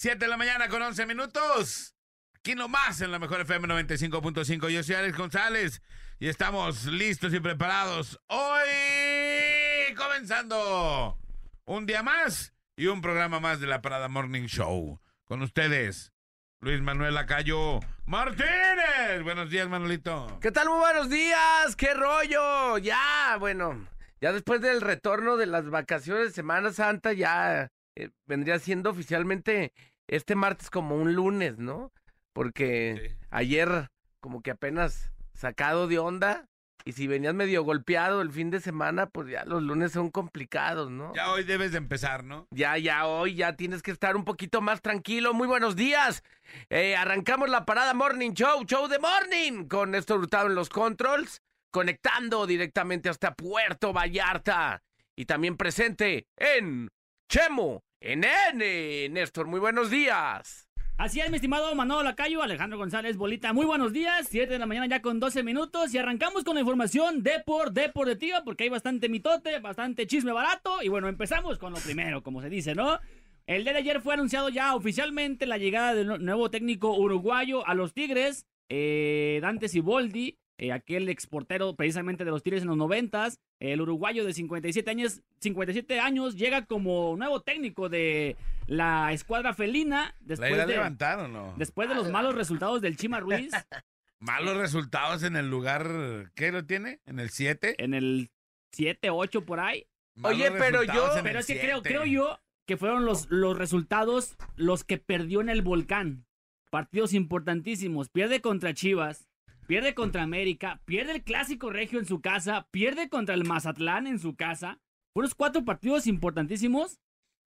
7 de la mañana con 11 minutos. Aquí nomás en la mejor FM 95.5. Yo soy Alex González y estamos listos y preparados. Hoy comenzando un día más y un programa más de la Parada Morning Show. Con ustedes, Luis Manuel Acayo Martínez. Buenos días, Manolito. ¿Qué tal? Muy buenos días. ¿Qué rollo? Ya, bueno, ya después del retorno de las vacaciones de Semana Santa, ya eh, vendría siendo oficialmente este martes como un lunes, ¿no? Porque Sí. ayer como que apenas sacado de onda y si venías medio golpeado el fin de semana, pues ya los lunes son complicados, ¿no? Ya hoy debes de empezar, ¿no? Ya, ya, hoy ya tienes que estar un poquito más tranquilo. Muy buenos días. Eh, arrancamos la parada Morning Show, Show de Morning, con Néstor Hurtado en los controls, conectando directamente hasta Puerto Vallarta. Y también presente en Chemo, en N. Néstor, muy buenos días. Así es, mi estimado Manolo Lacayo, Alejandro González Bolita. Muy buenos días, 7 de la mañana ya con 12 minutos y arrancamos con la información de por deportiva porque hay bastante mitote, bastante chisme barato y bueno, empezamos con lo primero, como se dice, ¿no? El día de ayer fue anunciado ya oficialmente la llegada del nu- nuevo técnico uruguayo a los Tigres, eh, Dante Siboldi, eh, aquel exportero precisamente de los Tigres en los noventas, el uruguayo de 57 años, 57 años llega como nuevo técnico de la escuadra felina ¿La después irá a de, levantar o no? Después de los malos resultados del Chima Ruiz Malos resultados en el lugar. ¿Qué lo tiene? ¿En el 7? en el 7, 8 por ahí. Oye, pero yo- Pero es que creo, creo yo que fueron los, los resultados los que perdió en el volcán. Partidos importantísimos. Pierde contra Chivas, pierde contra América, pierde el clásico regio en su casa, pierde contra el Mazatlán en su casa. Unos cuatro partidos importantísimos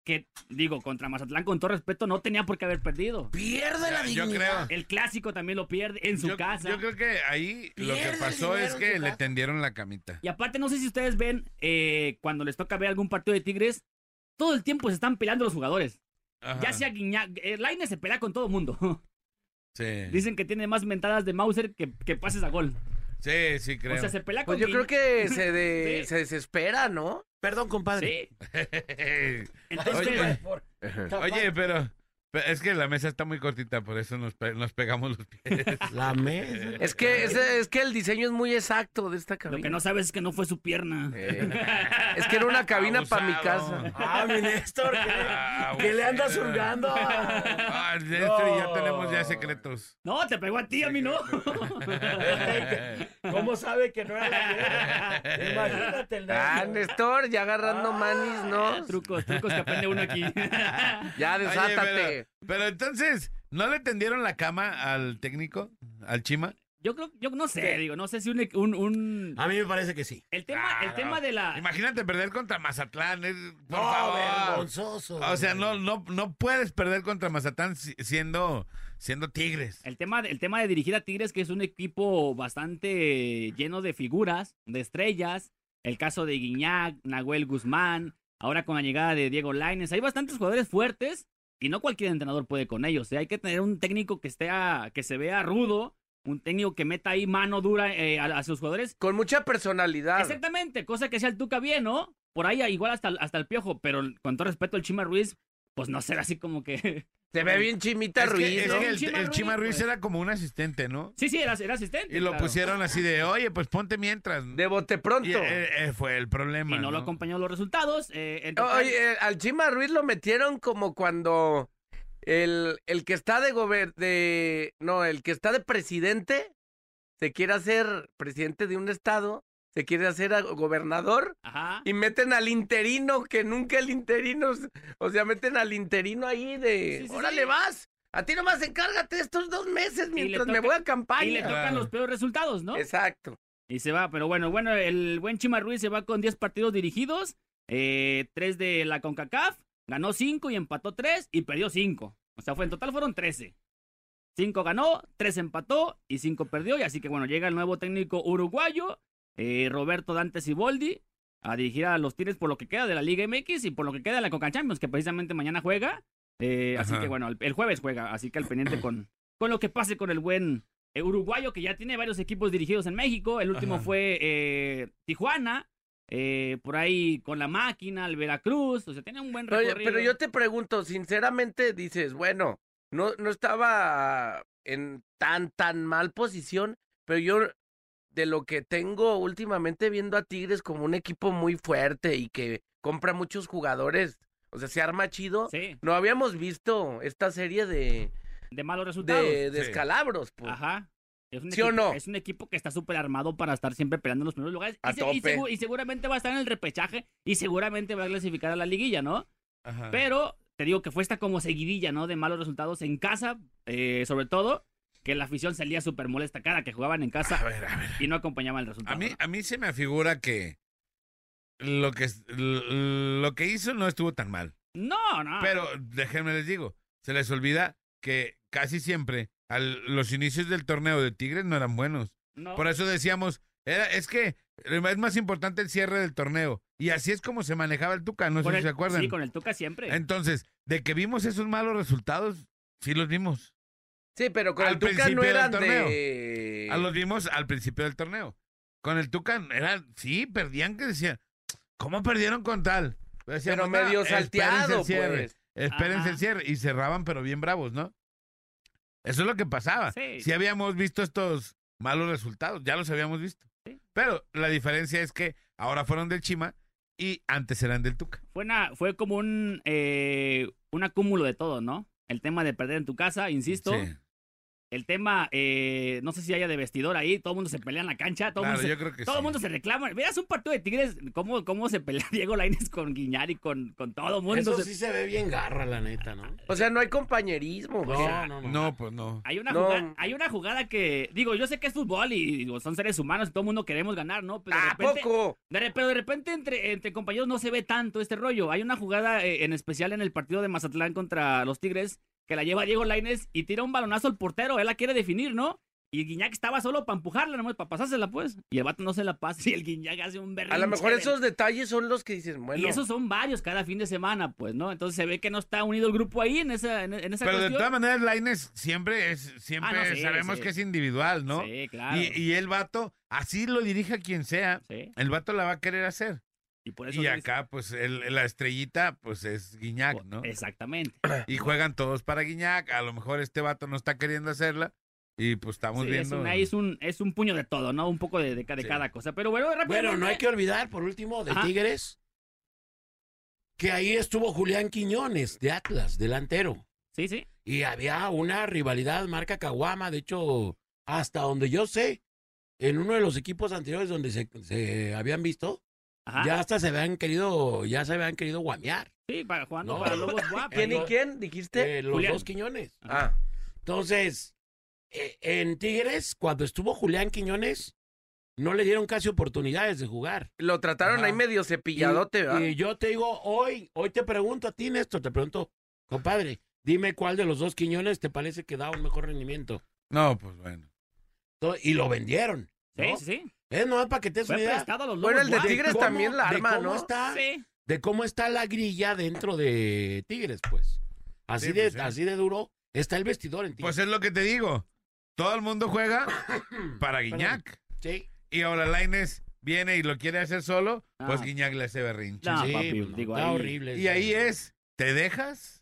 que, digo, contra Mazatlán, con todo respeto, no tenía por qué haber perdido. Pierde la Yo dignidad. creo. El clásico también lo pierde en su yo, casa. yo creo que ahí lo que pasó es que le tendieron la camita. Y aparte, no sé si ustedes ven eh, cuando les toca ver algún partido de Tigres, todo el tiempo se están peleando los jugadores. Ajá. Ya sea Guiñac, eh, Lainez se pelea con todo mundo. Sí. Dicen que tiene más mentadas de Mauser que, que pases a gol. Sí, sí, creo. O sea, se pelea con Pues yo creo que se, de- Sí. se desespera, ¿no? Perdón, compadre. Sí. Entonces, Oye, Oye, pero, pero es que la mesa está muy cortita, por eso nos, pe- nos pegamos los pies. La mesa. Es que, es, es que el diseño es muy exacto de esta cabina. lo que no sabes es que no fue su pierna. Eh, es que era una cabina para mi casa. Ah, mi Néstor, que, Ah, que le andas hurgando. Ah, esto y ya No. tenemos ya secretos. No, te pegó a ti, a mí no. ¿Cómo sabe que no era la mía? Imagínate el Ah, Néstor. Néstor, ya agarrando manis, ¿no? trucos, trucos que aprende uno aquí. Ya Oye, desátate. Pero, pero entonces, ¿no le tendieron la cama al técnico, al Chima? Yo creo, yo no sé, digo, no sé si un, un, un- A mí me parece que sí. el tema, el tema de la Imagínate perder contra Mazatlán, es- por No, favor. vergonzoso. O sea, no, no, no puedes perder contra Mazatlán si- siendo, siendo Tigres. El tema, el tema de dirigir a Tigres, que es un equipo bastante lleno de figuras, de estrellas. El caso de Guiñac, Nahuel Guzmán, ahora con la llegada de Diego Lainez. Hay bastantes jugadores fuertes y no cualquier entrenador puede con ellos. ¿eh? Hay que tener un técnico que, esté a- que se vea rudo, un técnico que meta ahí mano dura eh, a, a sus jugadores. Con mucha personalidad. Exactamente, cosa que sea el Tuca bien, ¿no? Por ahí igual hasta, hasta el Piojo, pero con todo respeto al Chima Ruiz, pues no será así como que... Se ve bien Chimita Es que, Ruiz, es ¿no? que el, Chima el Ruiz, Chima Ruiz pues. era como un asistente, ¿no? Sí, sí, era, era asistente. Y lo claro. pusieron así de, oye, pues ponte mientras. De bote pronto. Y, eh, eh, fue el problema. Y no, lo acompañó los resultados. eh, en total- Oye, eh, al Chima Ruiz lo metieron como cuando el, el que está de gober de no, el que está de presidente se quiere hacer presidente de un estado, se quiere hacer a- gobernador Ajá. y meten al interino, que nunca el interino, o sea, meten al interino ahí de, Sí, sí, órale sí. vas, a ti nomás encárgate estos dos meses mientras me voy a campaña. Y le tocan Claro. los peores resultados, ¿no? Exacto. Y se va, pero bueno, bueno, el buen Chima Ruiz se va con 10 partidos dirigidos, eh, 3 de la CONCACAF, ganó 5 y empató 3 y perdió 5. O sea, fue en total fueron 13. 5 ganó, 3 empató y 5 perdió. Y así que bueno, llega el nuevo técnico uruguayo, eh, Roberto Dante Siboldi, a dirigir a los Tigres por lo que queda de la Liga MX y por lo que queda de la Coca Champions, que precisamente mañana juega. Eh, así que bueno, el, el jueves juega, así que al pendiente con, con lo que pase con el buen eh, uruguayo que ya tiene varios equipos dirigidos en México. El último Ajá. fue eh, Tijuana, eh, por ahí con la máquina, el Veracruz, o sea, tiene un buen Pero, recorrido. pero yo te pregunto, sinceramente, dices, bueno, no, no estaba en tan, tan mal posición, pero yo de lo que tengo últimamente viendo a Tigres como un equipo muy fuerte y que compra muchos jugadores, o sea, se arma chido. Sí, No habíamos visto esta serie de, de malos resultados. de, de Sí. escalabros, pues. Ajá. Es un ¿Sí o equipo, no? Es un equipo que está súper armado para estar siempre peleando en los primeros lugares. A y, y tope. segu- y seguramente va a estar en el repechaje y seguramente va a clasificar a la liguilla, ¿no? Ajá. Pero te digo que fue esta como seguidilla, ¿no? De malos resultados en casa, eh, sobre todo, que la afición salía súper molesta cara, que jugaban en A casa ver, a ver. y no acompañaban el resultado. A mí, ¿no? a mí se me afigura que lo que lo que hizo no estuvo tan mal. No, no. Pero déjenme les digo, se les olvida que casi siempre al, los inicios del torneo de Tigres no eran buenos. no. Por eso decíamos, era, es que es más importante el cierre del torneo. Y así es como se manejaba el Tuca, no sé si se acuerdan. Sí, con el Tuca siempre. Entonces, de que vimos esos malos resultados, sí los vimos. Sí, pero con Al el Tuca principio no del eran torneo. de... Ah, los vimos al principio del torneo. Con el Tuca, era, sí, perdían que decían, ¿cómo perdieron con tal? Decíamos, Pero "No, medio espérense el salteado, cierre". pues. Espérense Ajá. el cierre. Y cerraban, pero bien bravos, ¿no? Eso es lo que pasaba. Sí. Sí habíamos visto estos malos resultados, ya los habíamos visto. Sí. Pero la diferencia es que ahora fueron del Chima y antes eran del Tuca. Fue, una, fue como un, eh, un acúmulo de todo, ¿no? El tema de perder en tu casa, insisto. Sí, El tema, eh, no sé si haya de vestidor ahí, todo el mundo se pelea en la cancha, todo el claro, mundo se, yo creo que todo sí. el mundo se reclama. Veas un partido de Tigres, cómo, cómo se pelea Diego Lainez con Guiñar y con, con todo el mundo. Eso Se- sí se ve bien garra, la neta, ¿no? O sea, no hay compañerismo. No, güey. no, no. No, pues no. Hay una, No. jugada, hay una jugada que, digo, yo sé que es fútbol y digo, son seres humanos y todo el mundo queremos ganar, ¿no? Pero de ¿A repente, poco? de re- pero de repente entre, entre compañeros no se ve tanto este rollo. Hay una jugada eh, en especial en el partido de Mazatlán contra los Tigres que la lleva Diego Lainez y tira un balonazo al portero. Él la quiere definir, ¿no? Y Guiñac estaba solo para empujarla, nomás para pasársela, pues. Y el vato no se la pasa y el Guiñac hace un berrinche. A lo mejor de- esos detalles son los que dicen, bueno, Y esos son varios cada fin de semana, pues, ¿no? Entonces se ve que no está unido el grupo ahí en esa, en, en esa Pero de todas maneras, Laines siempre es, siempre Ah, no, sí, sabemos sí. que es individual, ¿no? Sí, claro. Y, y el vato, así lo dirija quien sea, Sí, el vato la va a querer hacer. Y por eso Y es- acá, pues, el- la estrellita, pues, es Guiñac, ¿no? Exactamente. Y juegan todos para Guiñac. A lo mejor este vato no está queriendo hacerla. Y pues estamos Sí, es, viendo. un, ahí es, un, es un puño de todo, ¿no? Un poco de, de, ca- de Sí. cada cosa. Pero bueno, rápidamente. Bueno, no hay que olvidar, por último, de Ajá. Tigres, que ahí estuvo Julián Quiñones, de Atlas, delantero. Sí, sí. Y había una rivalidad marca Caguama, de hecho, hasta donde yo sé, en uno de los equipos anteriores donde se, se habían visto, Ajá. ya hasta se habían querido, ya se habían querido guamear. Sí, para, jugando No. para Lobos Guap. ¿quién y quién dijiste? eh, los Julián. dos Quiñones. Ah, Entonces, eh, en Tigres, cuando estuvo Julián Quiñones, no le dieron casi oportunidades de jugar. lo trataron Ajá. ahí medio cepilladote, y, ¿verdad? y yo te digo, hoy, hoy te pregunto a ti, Néstor, te pregunto, compadre, dime cuál de los dos Quiñones te parece que da un mejor rendimiento. No, pues bueno. Y lo vendieron. Sí, sí. Es nomás para que te des Fue una idea prestado a los Lobos Bueno, el de Guap. Tigres cómo- también la de arma, cómo ¿no? Está, Sí. De cómo está la grilla dentro de Tigres, pues. Así, Sí, de, pues, sí. así de duro está el vestidor en Tigres. Pues es lo que te digo. Todo el mundo juega para Guiñac. sí. Y ahora Laines viene y lo quiere hacer solo. Pues Ah. Guiñac le hace berrinche. No, sí, papi, pues, no, digo, está ahí- horrible. Y ahí es, ¿te dejas?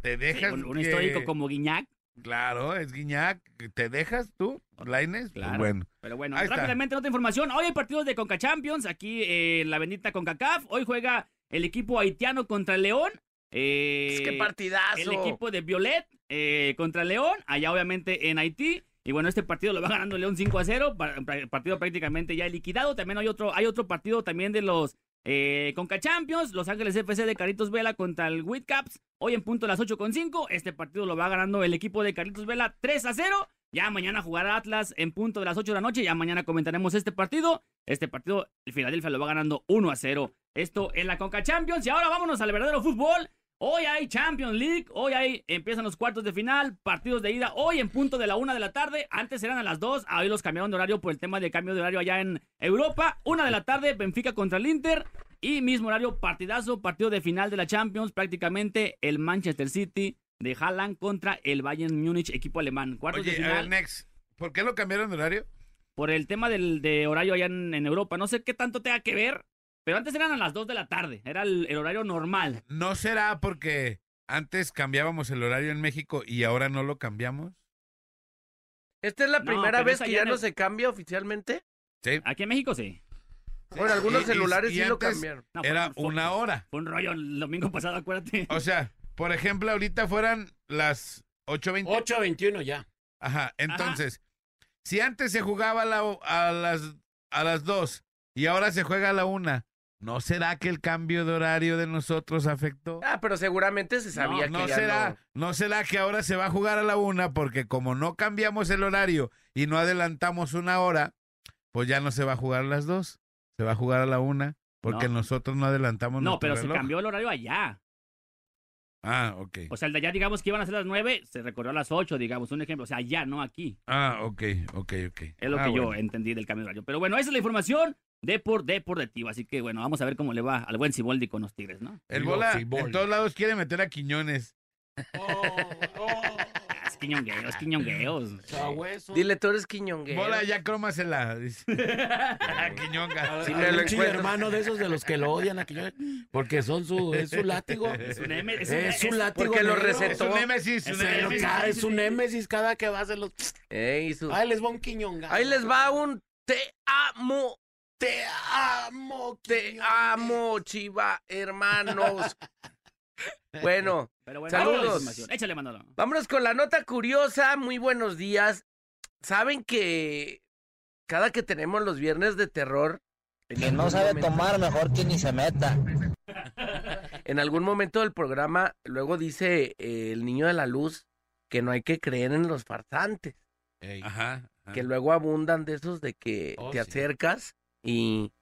¿Te dejas? un, un que- histórico como Guiñac. Claro, es Guiñac. ¿Te dejas tú, Laines? Pues Claro. bueno. Pero bueno, Ahí está. rápidamente otra información. Hoy hay partidos de Conca Champions, aquí eh, en la bendita CONCACAF. Hoy juega el equipo haitiano contra León. Eh, Es que partidazo. el equipo de Violet eh, contra León, allá obviamente en Haití. Y bueno, este partido lo va ganando León 5 a 0. pa- pa- Partido prácticamente ya liquidado. También hay otro, hay otro partido también de los eh, Conca Champions. Los Ángeles FC de Caritos Vela contra el Whitcaps. Hoy en punto a las 8 con 5. Este partido lo va ganando el equipo de Caritos Vela 3 a 0. Ya mañana jugará Atlas en punto de las 8 de la noche. Ya mañana comentaremos este partido. Este partido, el Filadelfia lo va ganando 1 a 0. Esto en la Conca Champions. Y ahora vámonos al verdadero fútbol. Hoy hay Champions League, hoy hay, empiezan los cuartos de final, partidos de ida, hoy en punto de la una de la tarde, antes eran a las dos, hoy los cambiaron de horario por el tema de cambio de horario allá en Europa, una de la tarde, Benfica contra el Inter, y mismo horario, partidazo, partido de final de la Champions, prácticamente el Manchester City de Haaland contra el Bayern Múnich, equipo alemán, cuartos de Oye, a ver, final, Next, ¿por qué lo cambiaron de horario? por el tema del de horario allá en, en Europa, no sé qué tanto tenga que ver, pero antes eran a las dos de la tarde, era el- el horario normal. ¿No será porque antes cambiábamos el horario en México y ahora no lo cambiamos? ¿Esta es la No, primera pero vez esa que ya ya no se cambia oficialmente? Sí. Aquí en México sí. Bueno, algunos Y- y- celulares y sí lo antes cambiaron. No, fue- Era fue- una hora. Fue un rollo el domingo pasado, acuérdate. O sea, por ejemplo, ahorita fueran las 8.20. 8.21 ya. Ajá, entonces, si antes se jugaba a, la- a las a las 2 y ahora se juega a la 1, ¿no será que el cambio de horario de nosotros afectó? Ah, pero seguramente se sabía No que ya será, no. no será que ahora se va a jugar a la una porque como no cambiamos el horario y no adelantamos una hora, pues ya no se va a jugar a las dos, se va a jugar a la una porque No. nosotros no adelantamos No, pero se cambió el horario allá. Ah, ok. O sea, el de allá, digamos que iban a ser las 9, se recorrió a las 8, digamos, un ejemplo. O sea, allá, no aquí. Ah, ok, ok, ok. Es lo Ah, que yo entendí del cambio de horario. Pero bueno, esa es la información de por deportivo. Así que bueno, vamos a ver cómo le va al buen Siboldi con los Tigres, ¿no? El Digo, bola Ciboldi. en todos lados quiere meter a Quiñones. Oh, oh. Es quiñongueos, quiñongueos. Sabueso. Dile, tú eres quiñonguero. Bola, ya crómasela. Quiñonga. Sí, Hay me lo un chile encuentro. hermano de esos de los que lo odian a Quiñones, porque son su, es su látigo. Es un M, es un- Es su es- látigo. porque lo. Es recetó. un némesis. Es un un némesis. cada- es un némesis cada que va a hacer los. Ey, su- Ahí les va un quiñonga. Ahí les va un te amo, Te amo, te amo, chiva, hermanos. Bueno, Pero bueno, Saludos. Échale, Manolo. vámonos con la nota curiosa. Muy buenos días. Saben que cada que tenemos los viernes de terror, en Quien no sabe momento- tomar, mejor que ni se meta. En algún momento del programa, luego dice eh, el niño de la luz que no hay que creer en los farsantes, Ey. Ajá. ajá. que luego abundan de esos de que Oh, te sí. acercas y,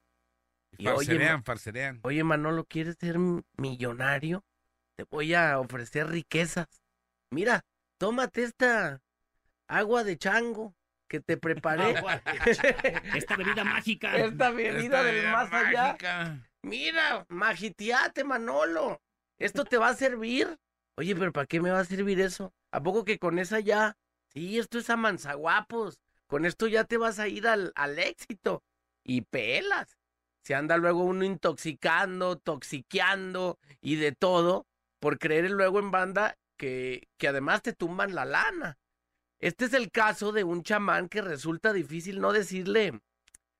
y, oye, Farcerean, Ma- farcerean. oye Manolo, ¿quieres ser millonario? Te voy a ofrecer riquezas. Mira, tómate esta agua de chango que te preparé. Esta bebida mágica. esta bebida Esta del bebida más allá. Mira, magitiate, Manolo. Esto te va a servir. Oye, pero ¿para qué me va a servir eso? ¿A poco que con esa ya? Sí, esto es amanzaguapos. Con esto ya te vas a ir al, al éxito. Y pelas. Se anda luego uno intoxicando, toxiqueando y de todo por creer luego en banda que, que además te tumban la lana. Este es el caso de un chamán que resulta difícil no decirle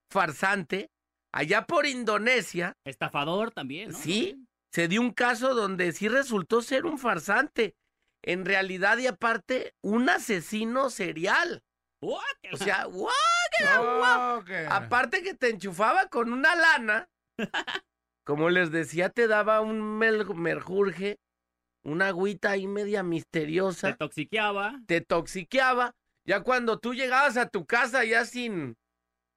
farsante. Allá por Indonesia, Estafador también, ¿no? Sí, se dio un caso donde sí resultó ser un farsante. En realidad y aparte, un asesino serial. O sea. Oh, que- Aparte que te enchufaba con una lana. Como les decía, te daba un mel- merjurje, una agüita ahí media misteriosa, toxiqueaba. te toxiqueaba. Ya cuando tú llegabas a tu casa ya sin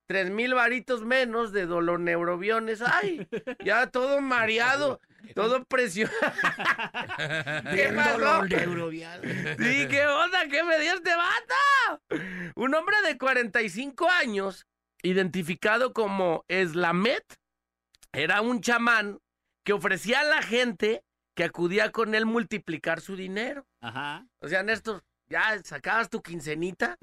tres mil varitos menos de dolor neurobiones, ay, ya todo mareado, todo presionado. ¿Qué pasó? Sí, ¿qué onda? ¿Qué me dio este vato? Un hombre de 45 años, identificado como Slamet, era un chamán que ofrecía a la gente que acudía con él multiplicar su dinero. Ajá. O sea, Néstor, ya sacabas tu quincenita.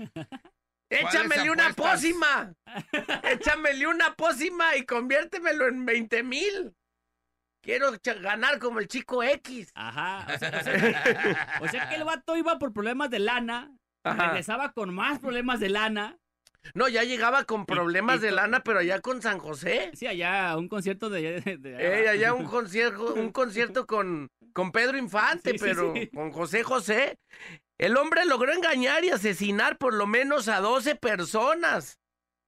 Échamele una pócima. Échamele una pócima y conviértemelo en 20 mil. Quiero ganar como el chico X. Ajá. O sea, o sea que, o sea que el vato iba por problemas de lana. Ajá. Regresaba con más problemas de lana. No, ya llegaba con problemas y de lana, pero allá con San José. Sí, allá un concierto de. de- de- Eh, allá un concierto, un concierto con, con Pedro Infante, Sí, sí, pero sí. con José José. El hombre logró engañar y asesinar por lo menos a 12 personas.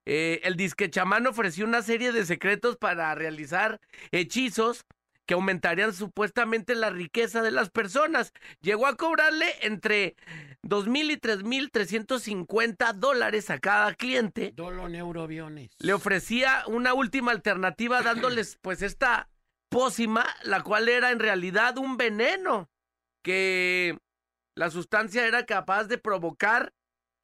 Eh, el disque chamán ofreció una serie de secretos para realizar hechizos que aumentarían supuestamente la riqueza de las personas. Llegó a cobrarle entre 2.000 y 3.350 dólares a cada cliente. Dolo neuroviones. Le ofrecía una última alternativa dándoles pues esta pócima, la cual era en realidad un veneno, que la sustancia era capaz de provocar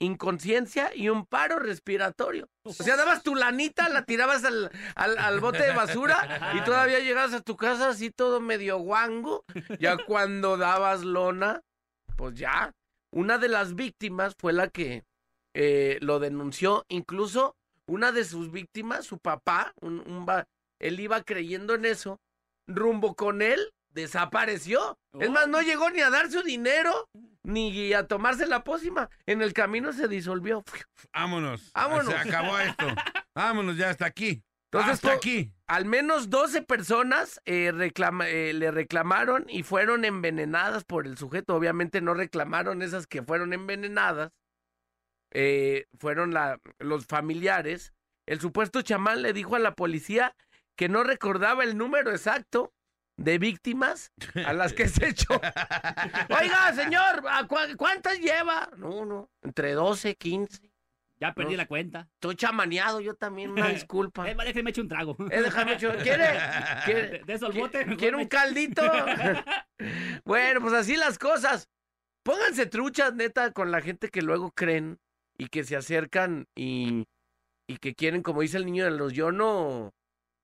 inconsciencia y un paro respiratorio. O sea, dabas tu lanita, la tirabas al, al, al bote de basura y todavía llegabas a tu casa así todo medio guango. Ya cuando dabas lona, pues ya. Una de las víctimas fue la que eh, lo denunció. Incluso una de sus víctimas, su papá, un, él iba creyendo en eso, rumbo con él, desapareció. Es más, no llegó ni a dar su dinero, ni a tomarse la pócima. En el camino se disolvió. Vámonos. Vámonos. Se acabó esto. Vámonos ya hasta aquí. Entonces, hasta aquí. Al menos 12 personas eh, reclama- eh, le reclamaron y fueron envenenadas por el sujeto. Obviamente no reclamaron esas que fueron envenenadas. Eh, fueron la- los familiares. El supuesto chamán le dijo a la policía que no recordaba el número exacto de víctimas a las que se echó. Oiga, señor, ¿a cua- ¿cuántas lleva? No, no, entre 12, 15. Ya perdí No. la cuenta. Estoy chamaneado yo también, una disculpa. Eh, vale, que me eche un trago. Eh, déjame echar- ¿Quiere? ¿Quiere? De, de eso ¿Qui- bote. ¿Quiere un eche- caldito? bueno, pues así las cosas. Pónganse truchas, neta, con la gente que luego creen y que se acercan y, y que quieren, como dice el niño de los, yo no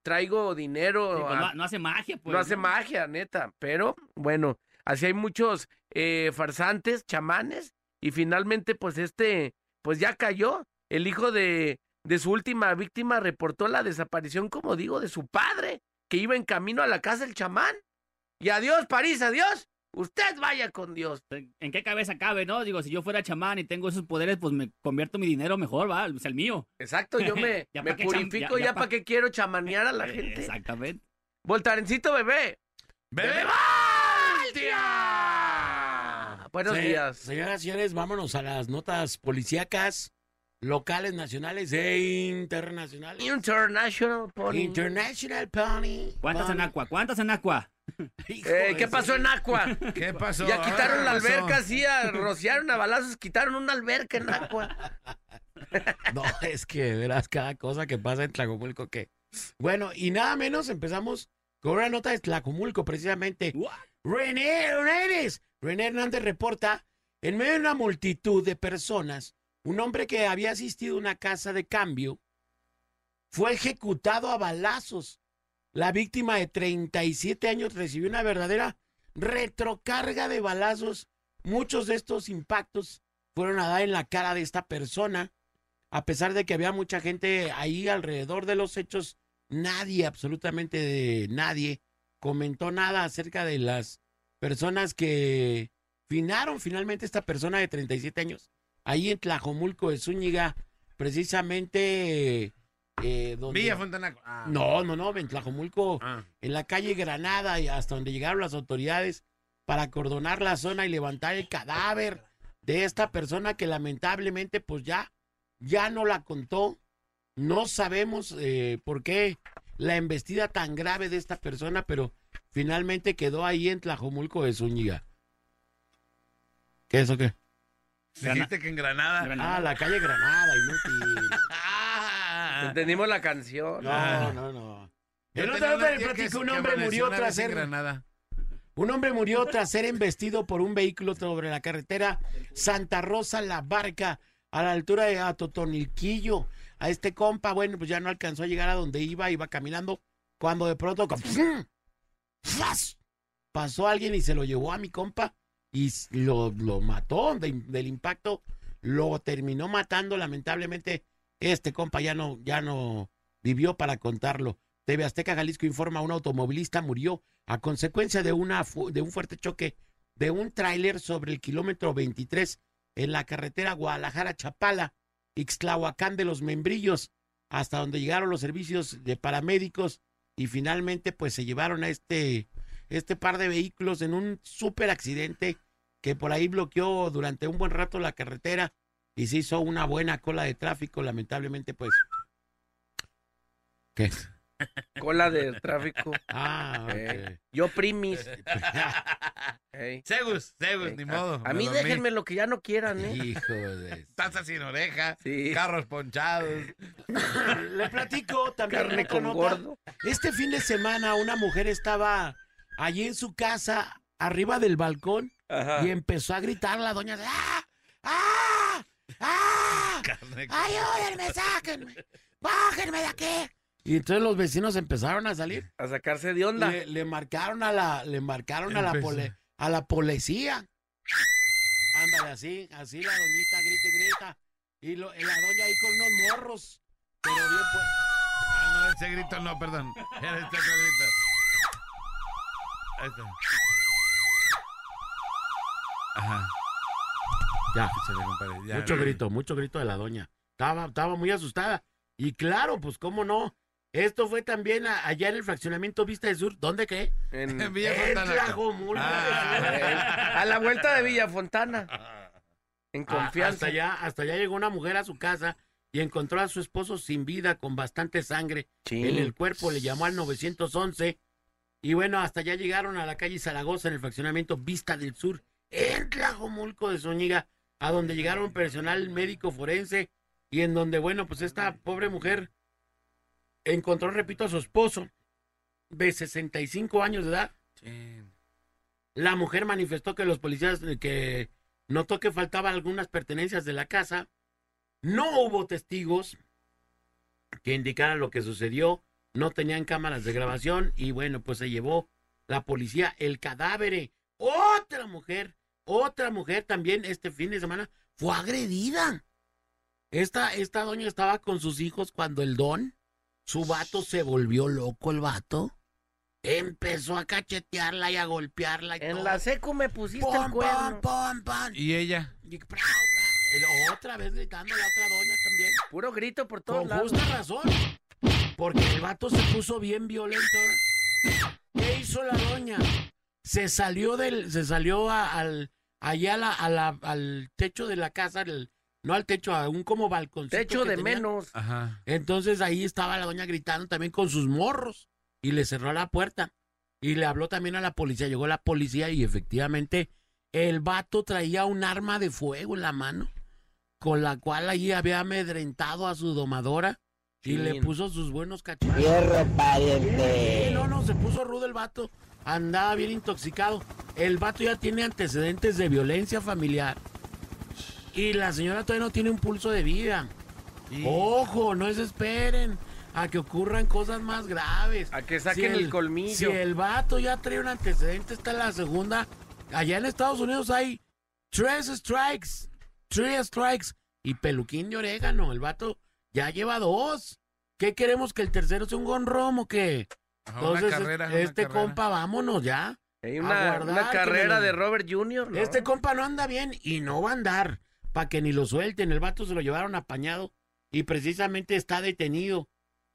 traigo dinero. Sí, pues, a- no, no hace magia, pues. no hace magia, neta. Pero bueno, así hay muchos eh, farsantes, chamanes, y finalmente, pues este, pues ya cayó. El hijo de, de su última víctima reportó la desaparición, como digo, de su padre, que iba en camino a la casa del chamán. Y adiós, París, adiós. Usted vaya con Dios. ¿En qué cabeza cabe, no? Digo, si yo fuera chamán y tengo esos poderes, pues me convierto mi dinero mejor, va, es el mío. Exacto, yo me, Ya me purifico, ya- ya, ya pa- para qué quiero chamanear a la gente. Exactamente. Voltarencito, bebé. ¡Bebé Baltia! Buenos Se- días. Señoras y señores, vámonos a las notas policíacas locales, nacionales e internacionales. International Pony. International Pony. ¿Cuántas en. Aqua? ¿Cuántas en Aqua? Eh, ¿Qué pasó en Aqua? ¿Qué pasó? Ya quitaron ¿qué la pasó? alberca, sí, a- rociaron a balazos, quitaron una alberca en Aqua. No, es que verás cada cosa que pasa en Tlacomulco que. Bueno, y nada menos empezamos con una nota de Tlacomulco, precisamente. René Hernández. René Hernández reporta, en medio de una multitud de personas, un hombre que había asistido a una casa de cambio fue ejecutado a balazos. La víctima de 37 años recibió una verdadera retrocarga de balazos. Muchos de estos impactos fueron a dar en la cara de esta persona. A pesar de que había mucha gente ahí alrededor de los hechos, nadie, absolutamente de nadie, comentó nada acerca de las personas que finaron finalmente esta persona de 37 años. Ahí en Tlajomulco de Zúñiga, precisamente... eh, donde- Villa Fontanaco. Ah. No, no, no, en Tlajomulco, Ah. en la calle Granada, y hasta donde llegaron las autoridades para acordonar la zona y levantar el cadáver de esta persona que lamentablemente pues ya, ya no la contó. No sabemos eh, por qué la embestida tan grave de esta persona, pero finalmente quedó ahí en Tlajomulco de Zúñiga. ¿Qué es o qué? Dijiste que en Granada. Ah, la calle Granada, inútil. Ah. Entendimos la canción. No, no, no. Yo En otra nota le platico, un hombre murió tras ser Granada. Un hombre murió tras ser embestido por un vehículo sobre la carretera Santa Rosa La Barca a la altura de Atotonilquillo. A este compa, bueno, pues ya no alcanzó a llegar a donde iba, iba caminando, cuando de pronto pasó alguien y se lo llevó a mi compa y lo, lo mató de- del impacto, lo terminó matando, lamentablemente este compa ya no, ya no vivió para contarlo. TV Azteca Jalisco informa, un automovilista murió a consecuencia de, una, de un fuerte choque de un tráiler sobre el kilómetro 23 en la carretera Guadalajara-Chapala, Ixtlahuacán de los Membrillos, hasta donde llegaron los servicios de paramédicos y finalmente pues se llevaron a este, este par de vehículos en un súper accidente que por ahí bloqueó durante un buen rato la carretera y se hizo una buena cola de tráfico. Lamentablemente, pues. ¿Qué? Cola de tráfico. Ah, Eh, ok. yo primis. Segus, Segus, ni a- modo. A, mí dormí. déjenme lo que ya no quieran, ¿eh? Hijo de... Taza sin oreja, Sí. carros ponchados. Le platico también Carne con nota. gordo. Este fin de semana una mujer estaba allí en su casa, arriba del balcón, Ajá. y empezó a gritar la doña de ¡Ah! ¡Ah! ¡Ah! ¡Ayúdenme, sáquenme! ¡Bájenme de aquí! Y entonces los vecinos empezaron a salir. A sacarse de onda. Le, le marcaron a la, le marcaron a la, pole- a la policía. Ándale, así, así la doñita grita y grita. Y lo- la doña ahí con unos morros. Pero bien pues. Ah, no, ese grito no, perdón. Era este grito. Ahí está. Ajá. Ya. Compadre, ya. Mucho grito, mucho grito de la doña. Estaba, estaba muy asustada. Y claro, pues cómo no. Esto fue también a- allá en el fraccionamiento Vista del Sur. ¿Dónde qué? En- En Villa En Fontana. Tlajomulco. Ah. a la vuelta de Villa Fontana. En Ah, confianza. Hasta allá, hasta allá llegó una mujer a su casa y encontró a su esposo sin vida con bastante sangre Sí. en el cuerpo. Le llamó al 911 y bueno, hasta allá llegaron a la calle Zaragoza en el fraccionamiento Vista del Sur en Tlajomulco de Zúñiga, a donde llegaron personal médico forense y en donde, bueno, pues esta pobre mujer encontró, repito, a su esposo de 65 años de edad. La mujer manifestó que los policías que notó que faltaban algunas pertenencias de la casa. No hubo testigos que indicaran lo que sucedió. No tenían cámaras de grabación y bueno, pues se llevó la policía el cadáver. Otra mujer, otra mujer también este fin de semana fue agredida. Esta, esta doña estaba con sus hijos cuando el don, su vato se volvió loco el vato. Empezó a cachetearla y a golpearla. Y En todo. la secu me pusiste Pom, el cuerno. pom, pom, pom. ¿Y ella? Y Otra vez gritando la otra doña también. Puro grito por todos Con lados. justa razón. Porque el vato se puso bien violento. ¿Qué hizo la doña? Se salió del, se salió a- al, allá a la- a la- al techo de la casa, no al techo, a un como balconcito. Techo que de tenía. menos. Ajá. Entonces ahí estaba la doña gritando también con sus morros y le cerró la puerta y le habló también a la policía. Llegó la policía y efectivamente el vato traía un arma de fuego en la mano con la cual ahí había amedrentado a su domadora y le puso sus buenos cachetes. Sí, no, no, se puso rudo el vato. Andaba bien intoxicado. El vato ya tiene antecedentes de violencia familiar. Y la señora todavía no tiene un pulso de vida. Ojo, no desesperen a que ocurran cosas más graves. A que saquen el colmillo. Si el vato ya trae un antecedente, está en la segunda. Allá en Estados Unidos hay tres strikes, tres strikes. Y peluquín de orégano, el vato ya lleva dos. ¿Qué queremos que el tercero sea un gonromo qué? Ajá, Entonces, una carrera, una este carrera. compa, vámonos ya. Hay una, guardar una que carrera me de Robert Jr. ¿no? Este compa no anda bien y no va a andar para que ni lo suelten. El vato se lo llevaron apañado y precisamente está detenido.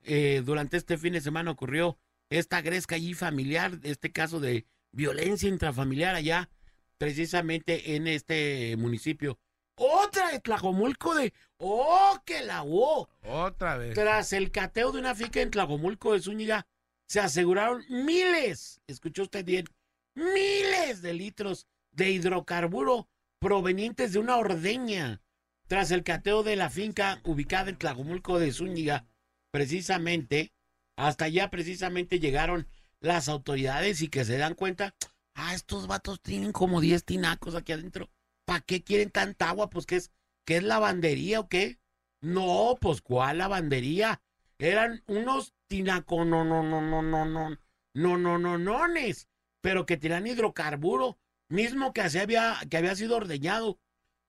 Eh, durante este fin de semana ocurrió esta gresca allí familiar, este caso de violencia intrafamiliar allá, precisamente en este municipio. Otra de Tlajomulco de... ¡Oh, que la oh! Otra vez. Tras el cateo de una finca en Tlajomulco de Zúñiga, se aseguraron miles, escuchó usted bien, miles de litros de hidrocarburo provenientes de una ordeña. Tras el cateo de la finca ubicada en Tlajomulco de Zúñiga, precisamente, hasta allá precisamente llegaron las autoridades y que se dan cuenta, ah, estos vatos tienen como 10 tinacos aquí adentro. ¿Para qué quieren tanta agua? Pues que es, que es lavandería o qué? No, pues ¿cuál lavandería? Eran unos tinaco, no, no, no, no, no, no, no, no, no, nones, pero que tiran hidrocarburo, mismo que, había, que había sido ordeñado.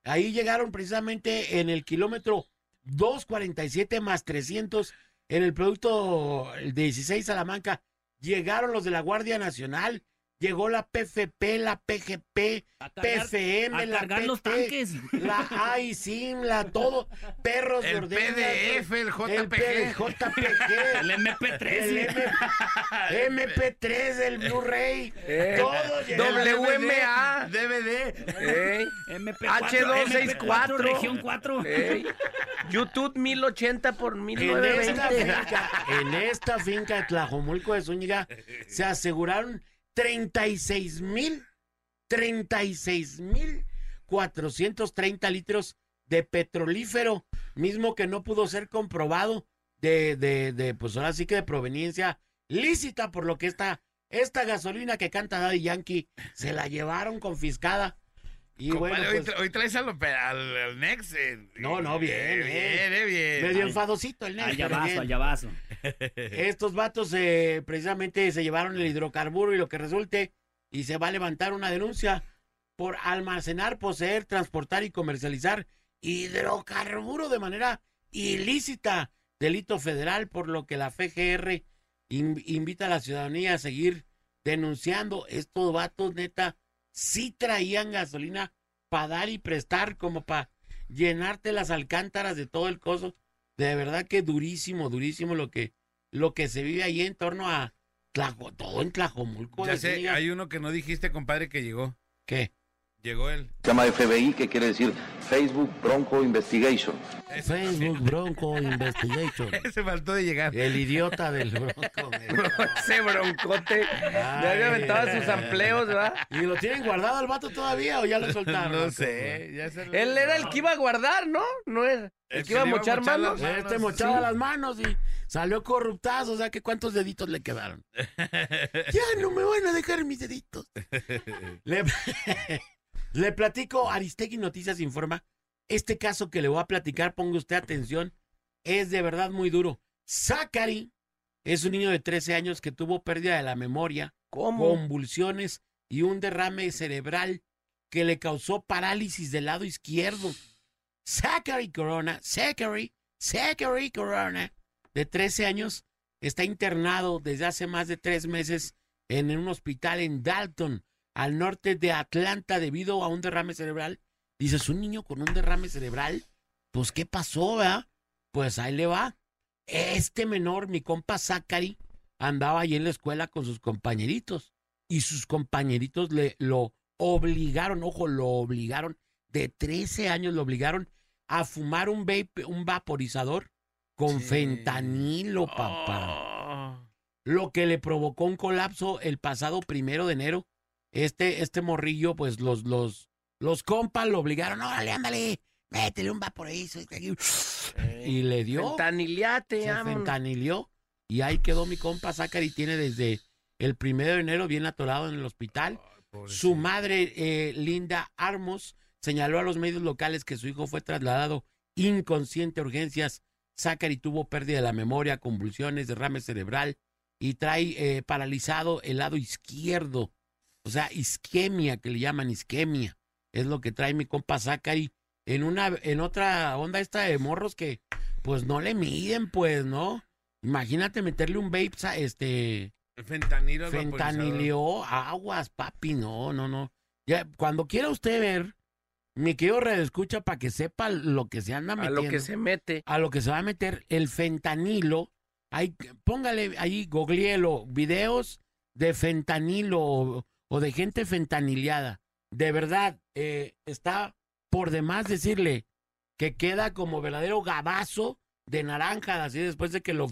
Ahí llegaron precisamente en el kilómetro 247 más 300 en el producto el 16 Salamanca. Llegaron los de la Guardia Nacional llegó la PFP, la PGP, A cargar, PFM, a la cargar los PT, tanques. la AISIM, la todo, perros de El ordeña, PDF, el el JPG. P- JPG, El MP3. el M- MP3, el Blu-ray, Eh, todo llegó. WMA. DVD. Ey, MP4, H264. MP4, región 4. ey. YouTube 1080 por En esta 1920. finca, en esta finca de Tlajomulco de Zúñiga se aseguraron 36 mil, 36 mil 430 litros de petrolífero, mismo que no pudo ser comprobado de, de, de, pues ahora sí que de proveniencia lícita, por lo que esta, esta gasolina que canta Daddy Yankee se la llevaron confiscada. Y Compadre, bueno, hoy, pues, tra- hoy traes al, al, al Nex. eh. No, no, bien, Eh, eh. Bien, eh, bien. medio enfadosito el negro. Allá vaso, bien. allá vaso. Estos vatos eh, precisamente se llevaron el hidrocarburo y lo que resulte y se va a levantar una denuncia por almacenar, poseer, transportar y comercializar hidrocarburo de manera ilícita, delito federal, por lo que la FGR in- invita a la ciudadanía a seguir denunciando. Estos vatos, neta, sí traían gasolina para dar y prestar, como para llenarte las alcántaras de todo el coso. De verdad que durísimo, durísimo lo que, lo que se vive ahí en torno a Tlajo, todo en Tlajomulco. Ya sé, hay uno que no dijiste, compadre, que llegó. ¿Qué? Llegó él. Se llama FBI, que quiere decir Facebook Bronco Investigation. Facebook Bronco Investigation. Se faltó de llegar. El idiota del Bronco. Ese broncote. Ya había aventado sus amplios, ¿verdad? ¿Y lo tienen guardado el vato todavía o ya lo soltaron? No sé. Ya se lo- Él era el que iba a guardar, ¿no? No era. El, El que iba a mochar mochar manos. Este manos, mochaba sí. las manos y salió corruptazo, o sea que cuántos deditos le quedaron. ya no me van a dejar mis deditos. le, le platico, Aristegui Noticias informa, este caso que le voy a platicar, ponga usted atención, es de verdad muy duro. Zachary es un niño de 13 años que tuvo pérdida de la memoria, ¿Cómo? convulsiones y un derrame cerebral que le causó parálisis del lado izquierdo. Zachary Corona, Zachary, Zachary Corona, de 13 años, está internado desde hace más de tres meses en un hospital en Dalton, al norte de Atlanta, debido a un derrame cerebral. Dices, un niño con un derrame cerebral, pues ¿qué pasó, verdad? Pues ahí le va. Este menor, mi compa Zachary, andaba ahí en la escuela con sus compañeritos y sus compañeritos le lo obligaron, ojo, lo obligaron, de 13 años lo obligaron a fumar un vape, un vaporizador con Sí. fentanilo, papá. Oh. Lo que le provocó un colapso el pasado primero de enero. Este, este morrillo, pues los, los, los compas lo obligaron, órale, ándale, métele un vaporizo. Y le dio Fentaniliate, se vámonos. fentanilió y ahí quedó mi compa Zachary tiene desde el primero de enero bien atorado en el hospital. Su madre, eh, Linda Armos, señaló a los medios locales que su hijo fue trasladado inconsciente a urgencias. Zachary tuvo pérdida de la memoria, convulsiones, derrame cerebral y trae eh, paralizado el lado izquierdo. O sea, isquemia, que le llaman isquemia. Es lo que trae mi compa Zachary en una, en otra onda esta de morros que pues no le miden, pues, ¿no? Imagínate meterle un vape, sa- este, Fentanilo fentanilio, aguas, papi, no, no, no. Ya, cuando quiera usted ver, mi querido escucha para que sepa lo que se anda A metiendo. lo que se mete. a lo que se va a meter el fentanilo. Ahí, póngale ahí, googleelo, videos de fentanilo o, de gente fentaniliada. De verdad, eh, está por demás decirle que queda como verdadero gabazo de naranja, así después de que lo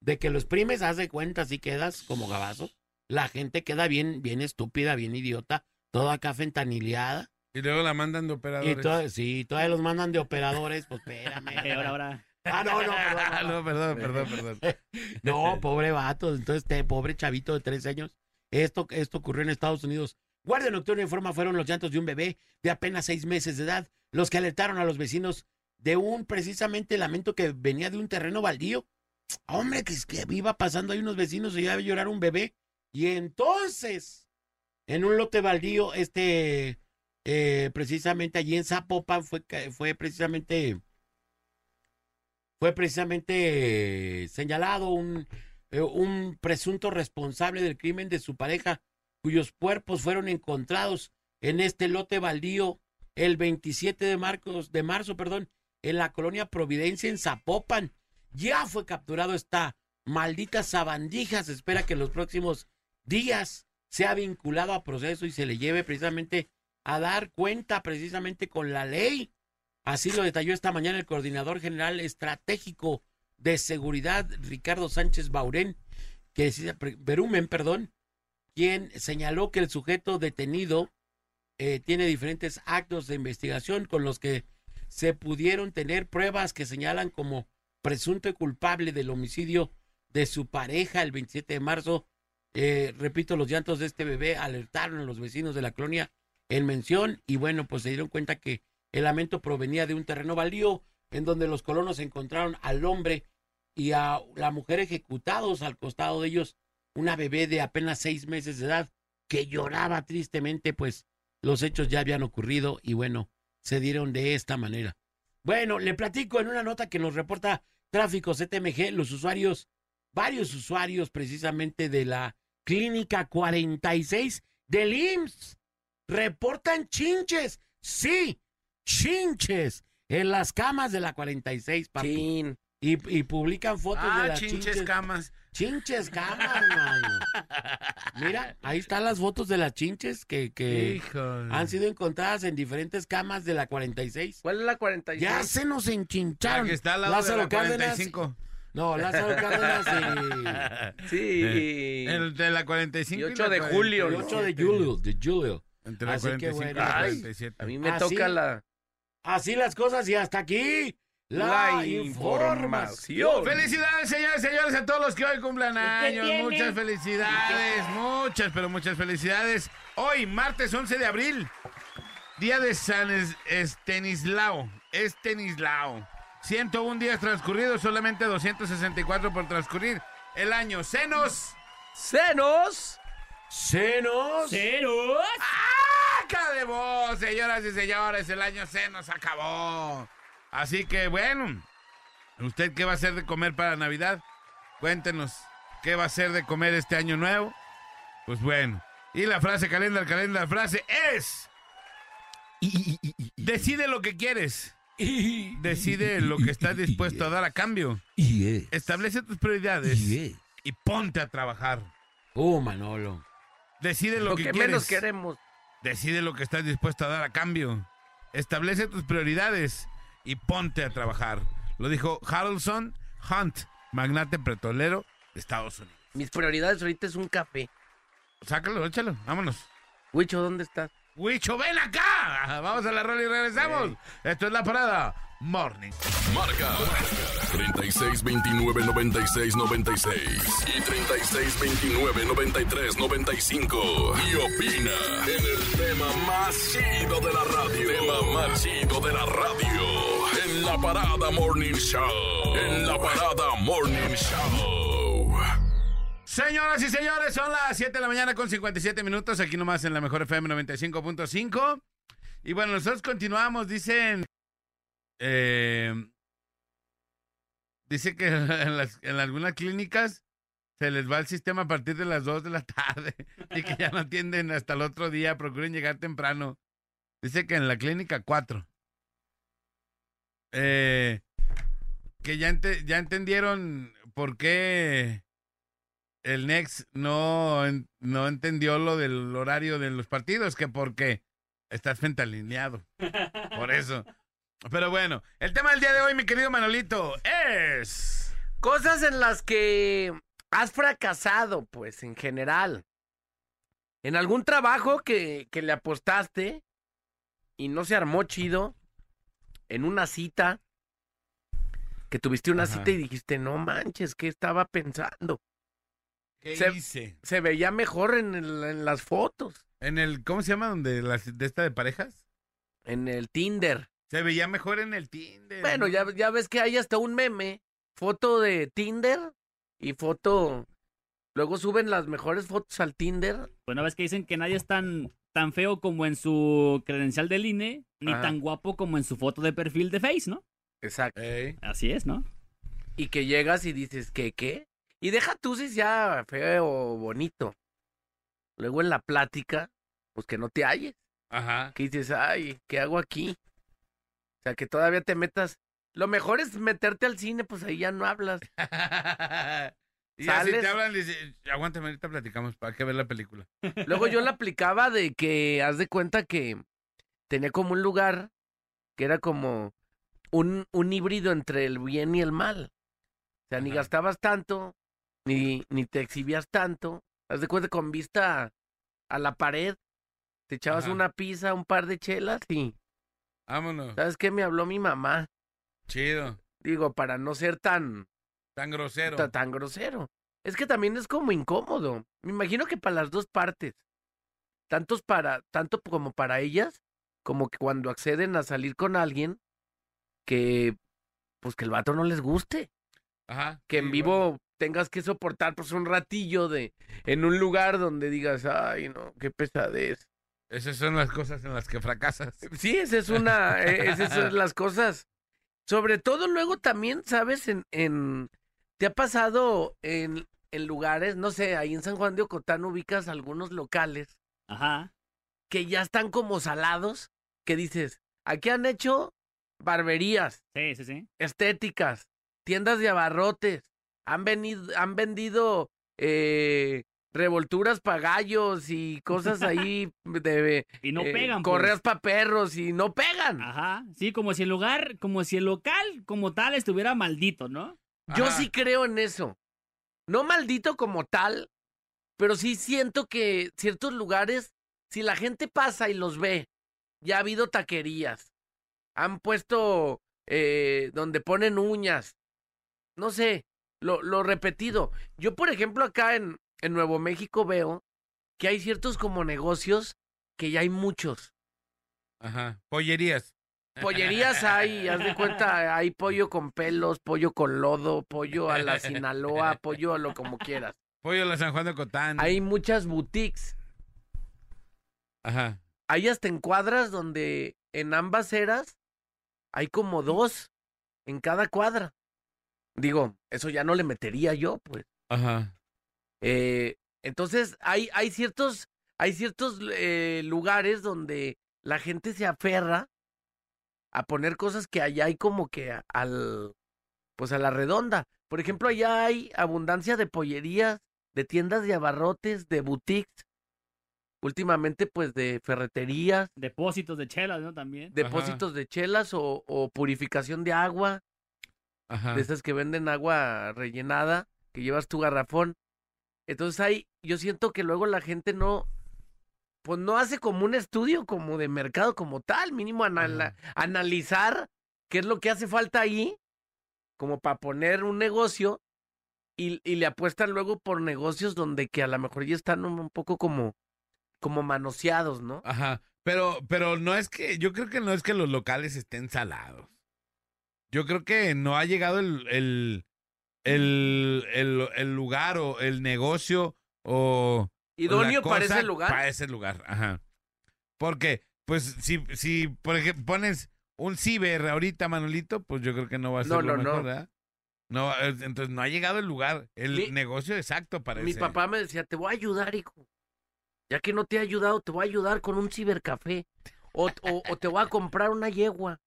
de que lo exprimes, haz de cuenta, así quedas como gabazo. La gente queda bien, bien estúpida, bien idiota, toda acá fentaniliada. Y luego la mandan de Y operadores. todo, sí, todavía los mandan de operadores, pues espérame. Ahora, ahora. Ah, no, no, perdón, Ah, no, perdón, perdón, perdón. No, pobre vato. Entonces, este pobre chavito de tres años. Esto, esto ocurrió en Estados Unidos. Guardia Nocturna informa fueron los llantos de un bebé de apenas seis meses de edad los que alertaron a los vecinos de un precisamente lamento que venía de un terreno baldío. Hombre, que, que iba pasando ahí unos vecinos y iba a llorar un bebé. Y entonces, en un lote baldío, este, eh, precisamente allí en Zapopan, fue, fue precisamente fue precisamente eh, señalado un, un presunto responsable del crimen de su pareja cuyos cuerpos fueron encontrados en este lote baldío el 27 de, marcos, de marzo, perdón, en la colonia Providencia en Zapopan. Ya fue capturado esta maldita sabandija. Se espera que en los próximos días sea vinculado a proceso y se le lleve precisamente a dar cuenta precisamente con la ley. Así lo detalló esta mañana el coordinador general estratégico de seguridad, Ricardo Sánchez Baurén, que decía, Berumen, perdón, quien señaló que el sujeto detenido eh, tiene diferentes actos de investigación con los que se pudieron tener pruebas que señalan como presunto culpable del homicidio de su pareja el 27 de marzo. Eh, repito, los llantos de este bebé alertaron a los vecinos de la colonia en mención y bueno, pues se dieron cuenta que el lamento provenía de un terreno baldío en donde los colonos encontraron al hombre y a la mujer ejecutados al costado de ellos, una bebé de apenas seis meses de edad que lloraba tristemente, pues los hechos ya habían ocurrido y bueno, se dieron de esta manera. Bueno, le platico en una nota que nos reporta Tráfico CTMG, los usuarios, varios usuarios precisamente de la Clínica 46 del IMSS, reportan chinches, sí, chinches, en las camas de la 46, papi. Y, y publican fotos de Ah, las chinches chinches. camas. Chinches camas, hermano. Mira, ahí están las fotos de las chinches que, que Híjole. han sido encontradas en diferentes camas de la 46. ¿Cuál es la 46? Ya se nos La enchincharon. que está al lado Lázaro de la Cárdenas. 45. No, Lázaro Cárdenas Sí. Eh, El de la 45 Y y 8 la de julio, y el ¿no? 8 de julio, de julio. Entre la Así que 45 y bueno, la ay, 47. A mí me Ah, toca la, Así las cosas y hasta aquí la, la información. Felicidades, señores, señores, a todos los que hoy cumplan años. Muchas felicidades, muchas, pero muchas felicidades. Hoy, martes 11 de abril, día de San Es- Estanislao. Estanislao. 101 días transcurridos, solamente 264 por transcurrir. El año Senos. Senos. Senos. ¡Ceros! ¡Saca de voz, señoras y señores! El año se nos acabó. Así que bueno, ¿usted qué va a hacer de comer para Navidad? Cuéntenos, ¿qué va a hacer de comer este año nuevo? Pues bueno, y la frase calendar, calendar, frase es... Decide lo que quieres. Decide lo que estás dispuesto a dar a cambio. Establece tus prioridades y ponte a trabajar. Oh, Manolo. Decide lo, Lo que, que quieres. menos queremos. Decide lo que estás dispuesto a dar a cambio. Establece tus prioridades y ponte a trabajar. Lo dijo Harrelson Hunt, magnate petrolero de Estados Unidos. Mis prioridades ahorita es un café. Sácalo, échalo, vámonos. Huicho, ¿dónde estás? Huicho, ven acá. Vamos a la rola y regresamos. Esto es la parada Morning. Marca 36 29 96 96 y 36 29 93 95. Y opina en el tema más chido de la radio. Tema más chido de la radio. En la parada Morning Show. En la parada Morning Show. Señoras y señores, son las 7 de la mañana con 57 minutos, aquí nomás en la mejor FM 95.5. Y bueno, nosotros continuamos, dicen... eh, dice que en, las- en algunas clínicas se les va el sistema a partir de las 2 de la tarde y que ya no atienden hasta el otro día, procuren llegar temprano. Dice que en la clínica 4. Eh, que ya, ya entendieron por qué el Nex no, no entendió lo del horario de los partidos, que porque estás frente alineado. Por eso. Pero bueno, el tema del día de hoy, mi querido Manolito, es... Cosas en las que has fracasado, pues, en general. En algún trabajo que, que le apostaste y no se armó chido. En una cita. Que tuviste una Ajá. cita y dijiste, no manches, ¿qué estaba pensando? ¿Qué Se- hice? Se veía mejor en, el- en las fotos. En el, ¿cómo se llama? Donde las, de esta de parejas. En el Tinder. Se veía mejor en el Tinder. Bueno, ¿no? ya, ya ves que hay hasta un meme. Foto de Tinder y foto. Luego suben las mejores fotos al Tinder. Bueno, ves que dicen que nadie es tan, tan feo como en su credencial del INE, ni Ajá. tan guapo como en su foto de perfil de Face, ¿no? Exacto. Ey. Así es, ¿no? Y que llegas y dices, ¿qué, qué? Y deja tú si sea feo o bonito. luego en la plática, pues que no te halles. Ajá. Que dices, ay, ¿qué hago aquí? O sea, que todavía te metas. Lo mejor es meterte al cine, pues ahí ya no hablas. y así te hablan, dice, aguántame, ahorita platicamos, para que ver la película. Luego yo la aplicaba de que, haz de cuenta que tenía como un lugar que era como un, un híbrido entre el bien y el mal. O sea, ni gastabas tanto, ni, ni te exhibías tanto. Haz de cuenta con vista a la pared, te echabas Ajá. una pizza, un par de chelas y, Vámonos. ¿sabes qué? Me habló mi mamá. Chido. Digo, para no ser tan, Tan grosero. ta- tan grosero. Es que también es como incómodo. Me imagino que para las dos partes. Tantos para, tanto como para ellas, como que cuando acceden a salir con alguien, que pues que el vato no les guste. Ajá. Que en vivo tengas que soportar pues un ratillo de, en un lugar donde digas, ay no, qué pesadez. Esas son las cosas en las que fracasas. Sí, esa es una, eh, esas son las cosas. Sobre todo luego también, ¿sabes? En, en ¿te ha pasado en, en lugares, no sé, ahí en San Juan de Ocotán ubicas algunos locales Ajá. que ya están como salados, que dices, aquí han hecho barberías, Sí, sí, sí. estéticas, tiendas de abarrotes, han venido, han vendido eh, revolturas para gallos y cosas ahí de Y no eh, pegan. pues. correas para perros y no pegan. Ajá. Sí, como si el lugar, como si el local como tal estuviera maldito, ¿no? Yo sí creo en eso. No maldito como tal, pero sí siento que ciertos lugares, si la gente pasa y los ve, ya ha habido taquerías, han puesto eh, donde ponen uñas, no sé, lo, lo repetido. Yo, por ejemplo, acá en, en Nuevo México veo que hay ciertos como negocios que ya hay muchos. Ajá. Pollerías. Pollerías hay, haz de cuenta, hay pollo con pelos, pollo con lodo, pollo a la Sinaloa, pollo a lo como quieras. Pollo a la San Juan de Cotán. Hay muchas boutiques. Ajá. Hay hasta en cuadras donde en ambas eras hay como dos en cada cuadra. Digo, eso ya no le metería yo, pues. Ajá. Eh, entonces, hay, hay ciertos, hay ciertos eh, lugares donde la gente se aferra a poner cosas que allá hay como que a- al, pues a la redonda. Por ejemplo, allá hay abundancia de pollerías, de tiendas de abarrotes, de boutiques. Últimamente, pues de ferreterías, Depósitos de chelas, ¿no? También. depósitos de chelas o, o purificación de agua, Ajá. de esas que venden agua rellenada, que llevas tu garrafón. Entonces ahí yo siento que luego la gente no, pues no hace como un estudio como de mercado como tal, mínimo analizar qué es lo que hace falta ahí, como para poner un negocio y, y le apuestan luego por negocios donde que a lo mejor ya están un, un poco como, como manoseados, ¿no? Ajá. Pero, pero no es que, yo creo que no es que los locales estén salados. Yo creo que no ha llegado el, el, el, el, el lugar o el negocio o... Idóneo para ese lugar. Para ese lugar, ajá. Porque, pues, si, si por ejemplo, pones un ciber ahorita, Manolito, pues yo creo que no va a ser No, lo no, no. mejor, ¿verdad? No, entonces no ha llegado el lugar, el Mi- negocio exacto para Mi ese. papá me decía, te voy a ayudar, hijo. Ya que no te he ayudado, te voy a ayudar con un cibercafé. O, o, o te voy a comprar una yegua.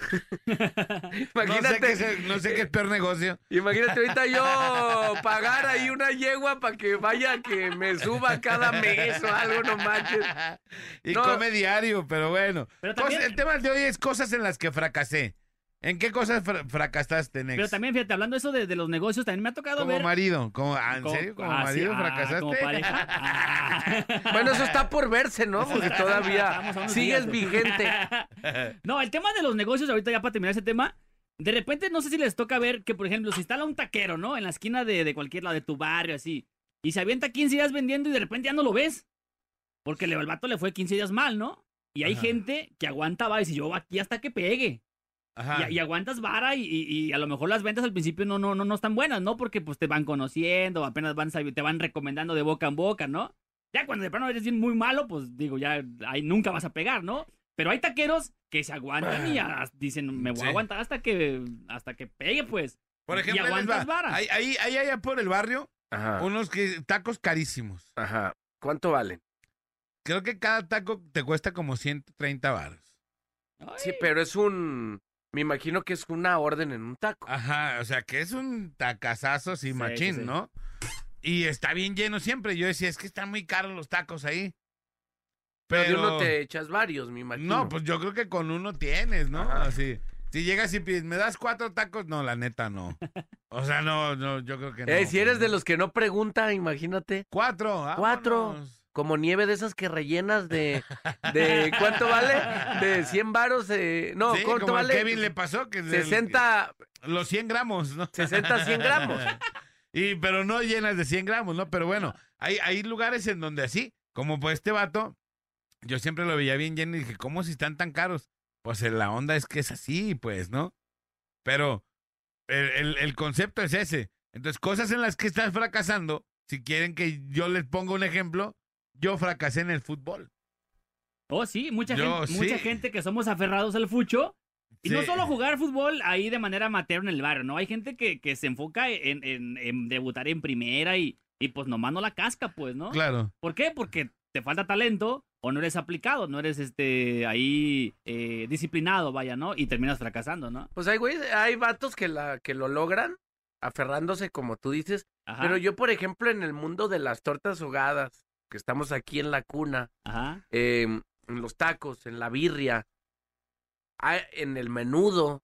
No sé, imagínate, qué es el- no sé qué es peor negocio. imagínate ahorita yo pagar ahí una yegua para que vaya que me suba cada mes o algo, no manches. Y No. come diario, pero bueno. Pero también- el tema de hoy es cosas en las que fracasé. ¿En qué cosas fra- fracasaste, Nex? Pero también, fíjate, hablando de eso de, de los negocios, también me ha tocado como ver. marido. Como, ah, ¿En serio? ¿Como ah, sí, marido ah, fracasaste? como pareja. Ah. Bueno, eso está por verse, ¿no? Porque todavía sigues días. vigente. No, el tema de los negocios, ahorita ya para terminar ese tema, de repente no sé si les toca ver que, por ejemplo, se instala un taquero, ¿no? En la esquina de, de cualquier lado de tu barrio, así, y se avienta 15 días vendiendo y de repente ya no lo ves. Porque le- el vato le fue 15 días mal, ¿no? Y hay Ajá. gente que aguanta va y dice, yo aquí hasta que pegue. Ajá. Y, y aguantas vara y, y- y a lo mejor las ventas al principio no, no, no, no están buenas, ¿no? Porque pues te van conociendo, apenas van, te van recomendando de boca en boca, ¿no? Ya cuando de plano eres bien muy malo, pues digo, ya ahí nunca vas a pegar, ¿no? Pero hay taqueros que se aguantan y ya dicen, me voy Sí. a aguantar hasta que, hasta que pegue, pues. Por Y ejemplo, les aguantas va. vara. Ahí, ahí, ahí allá por el barrio, Ajá, unos que, tacos carísimos. ajá. ¿Cuánto valen? Creo que cada taco te cuesta como 130 baros. Sí, pero es un... Me imagino que es una orden en un taco. Ajá, o sea que es un tacazazo sí, Sí, machín, sí, sí. ¿no? Y está bien lleno siempre. Yo decía, es que están muy caros los tacos ahí. pero Pero, de uno te echas varios, me imagino. no, pues yo creo que con uno tienes, ¿no? Ajá. Así. Si llegas y pides, ¿me das cuatro tacos? No, la neta no. O sea, no, no, yo creo que no. Eh, si eres pues, de los que no pregunta, imagínate. Cuatro, Cuatro. Como nieve de esas que rellenas de... de ¿Cuánto vale? De 100 varos. eh, no, Sí, ¿cuánto como a vale? Kevin le pasó que del- 60, los 100 gramos, ¿no? 60, 100 gramos. Y, pero no llenas de 100 gramos, ¿no? Pero bueno, hay, hay lugares en donde así, como pues este vato, yo siempre lo veía bien lleno y dije, ¿cómo si están tan caros? Pues eh, la onda es que es así, pues, ¿no? Pero el, el- el concepto es ese. Entonces, cosas en las que estás fracasando, si quieren que yo les ponga un ejemplo, yo fracasé en el fútbol. Oh, sí, mucha, Yo, gente, mucha gente que somos aferrados al fucho. Y no solo jugar fútbol ahí de manera amateur en el barrio, ¿no? Hay gente que, que se enfoca en, en- en debutar en primera y, y pues nomás no la casca, pues, ¿no? Claro. ¿Por qué? Porque te falta talento o no eres aplicado, no eres este ahí eh, disciplinado, vaya, ¿no? Y terminas fracasando, ¿no? Pues hay, güey, hay vatos que, la, que lo logran aferrándose, como tú dices. Ajá. Pero yo, por ejemplo, en el mundo de las tortas ahogadas, que estamos aquí en la cuna, Ajá. eh, en los tacos, en la birria, ah, en el menudo,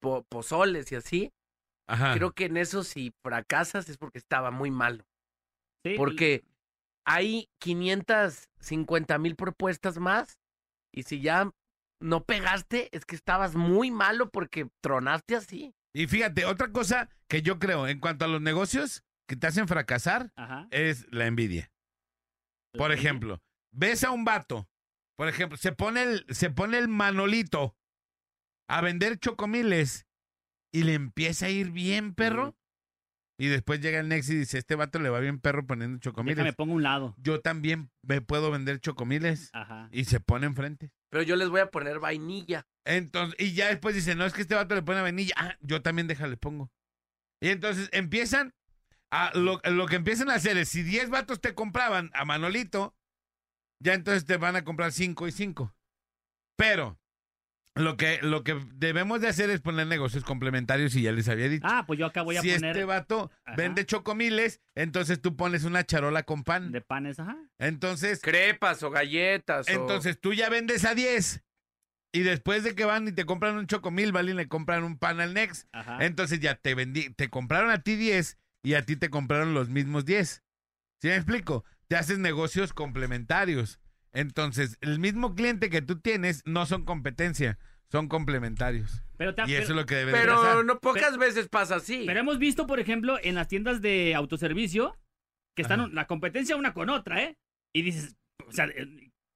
po- pozoles y así, Ajá. creo que en eso si fracasas es porque estaba muy malo. Sí, Porque hay 550 mil propuestas más y si ya no pegaste es que estabas muy malo porque tronaste así. Y fíjate, otra cosa que yo creo en cuanto a los negocios que te hacen fracasar Ajá. es la envidia. Por ejemplo, ves a un vato, por ejemplo, se pone el, se pone el manolito a vender chocomiles y le empieza a ir bien, perro. Y después llega el Next y dice, este vato le va bien perro poniendo chocomiles. Déjame pongo a un lado. Yo también me puedo vender chocomiles. Ajá. Y se pone enfrente. Pero yo les voy a poner vainilla. Entonces, y ya después dice, no, es que este vato le pone vainilla. Ah, yo también déjale pongo. Y entonces empiezan a, lo, lo que empiezan a hacer es, si 10 vatos te compraban a Manolito, ya entonces te van a comprar 5 y 5. Pero lo que, lo que debemos de hacer es poner negocios complementarios y ya les había dicho. Ah, pues yo acá voy a si poner este vato Ajá. vende chocomiles, entonces tú pones una charola con pan. de panes, ajá. Entonces, Crepas o galletas. o- entonces tú ya vendes a 10. Y después de que van y te compran un chocomil, y le compran un pan al Next. Ajá. Entonces ya te vendí, te compraron a ti 10 y a ti te compraron los mismos 10. ¿Sí me explico? Te haces negocios complementarios. Entonces, el mismo cliente que tú tienes no son competencia, son complementarios. pero, ta- Y eso pero- es lo que debe de Pero pasar. no pocas veces pasa así. pero hemos visto, por ejemplo, en las tiendas de autoservicio que están Ajá. la competencia una con otra, ¿eh? Y dices, o sea,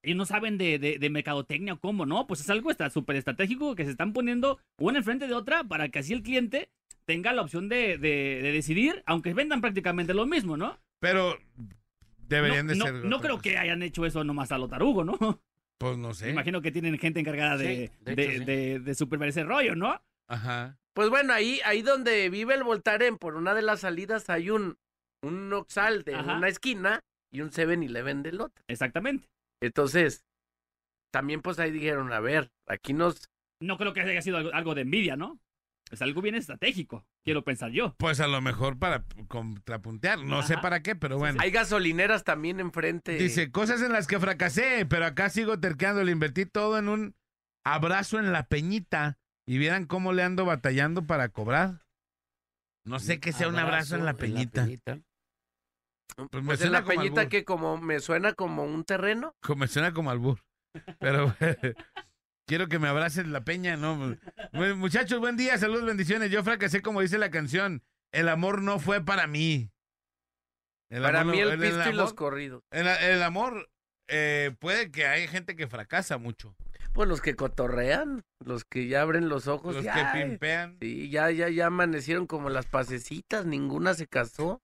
ellos no saben de, de, de mercadotecnia o cómo, ¿no? Pues es algo está súper estratégico que se están poniendo una enfrente de otra para que así el cliente tenga la opción de, de- de decidir, aunque vendan prácticamente lo mismo, ¿no? Pero deberían no, de no- ser. no creo cosa. que hayan hecho eso nomás a lo tarugo, ¿no? Pues no sé. Me imagino que tienen gente encargada de, Sí, de de, hecho, sí. de- de supervisar ese rollo, ¿no? Ajá. Pues bueno, ahí, ahí donde vive el Voltaren, por una de las salidas hay un, un Oxal de Ajá. una esquina y un 7-Eleven del otro. Exactamente. Entonces, también pues ahí dijeron, a ver, aquí nos... No creo que haya sido algo, algo de envidia, ¿no? Es algo bien estratégico, quiero pensar yo. Pues a lo mejor para contrapuntear. No sé para qué, pero bueno. Hay gasolineras también enfrente. Dice, cosas en las que fracasé, pero acá sigo terqueando. Le invertí todo en un abrazo en la peñita. Y vieran cómo le ando batallando para cobrar. No sé qué sea un abrazo en la peñita. Pues me pues en la como peñita albur. que como me suena como un terreno. Como- Me suena como albur. Pero quiero que me abracen la peña, ¿no? Bueno, muchachos, buen día, saludos, bendiciones. Yo fracasé como dice la canción. El amor no fue para mí. El Para amor mí no- el pisto y amor- los corridos. El, el amor eh, puede que hay gente que fracasa mucho. Pues los que cotorrean, los que ya abren los ojos. Los y, que pimpean. Sí, ya, ya, ya amanecieron como las pasecitas, ninguna se casó.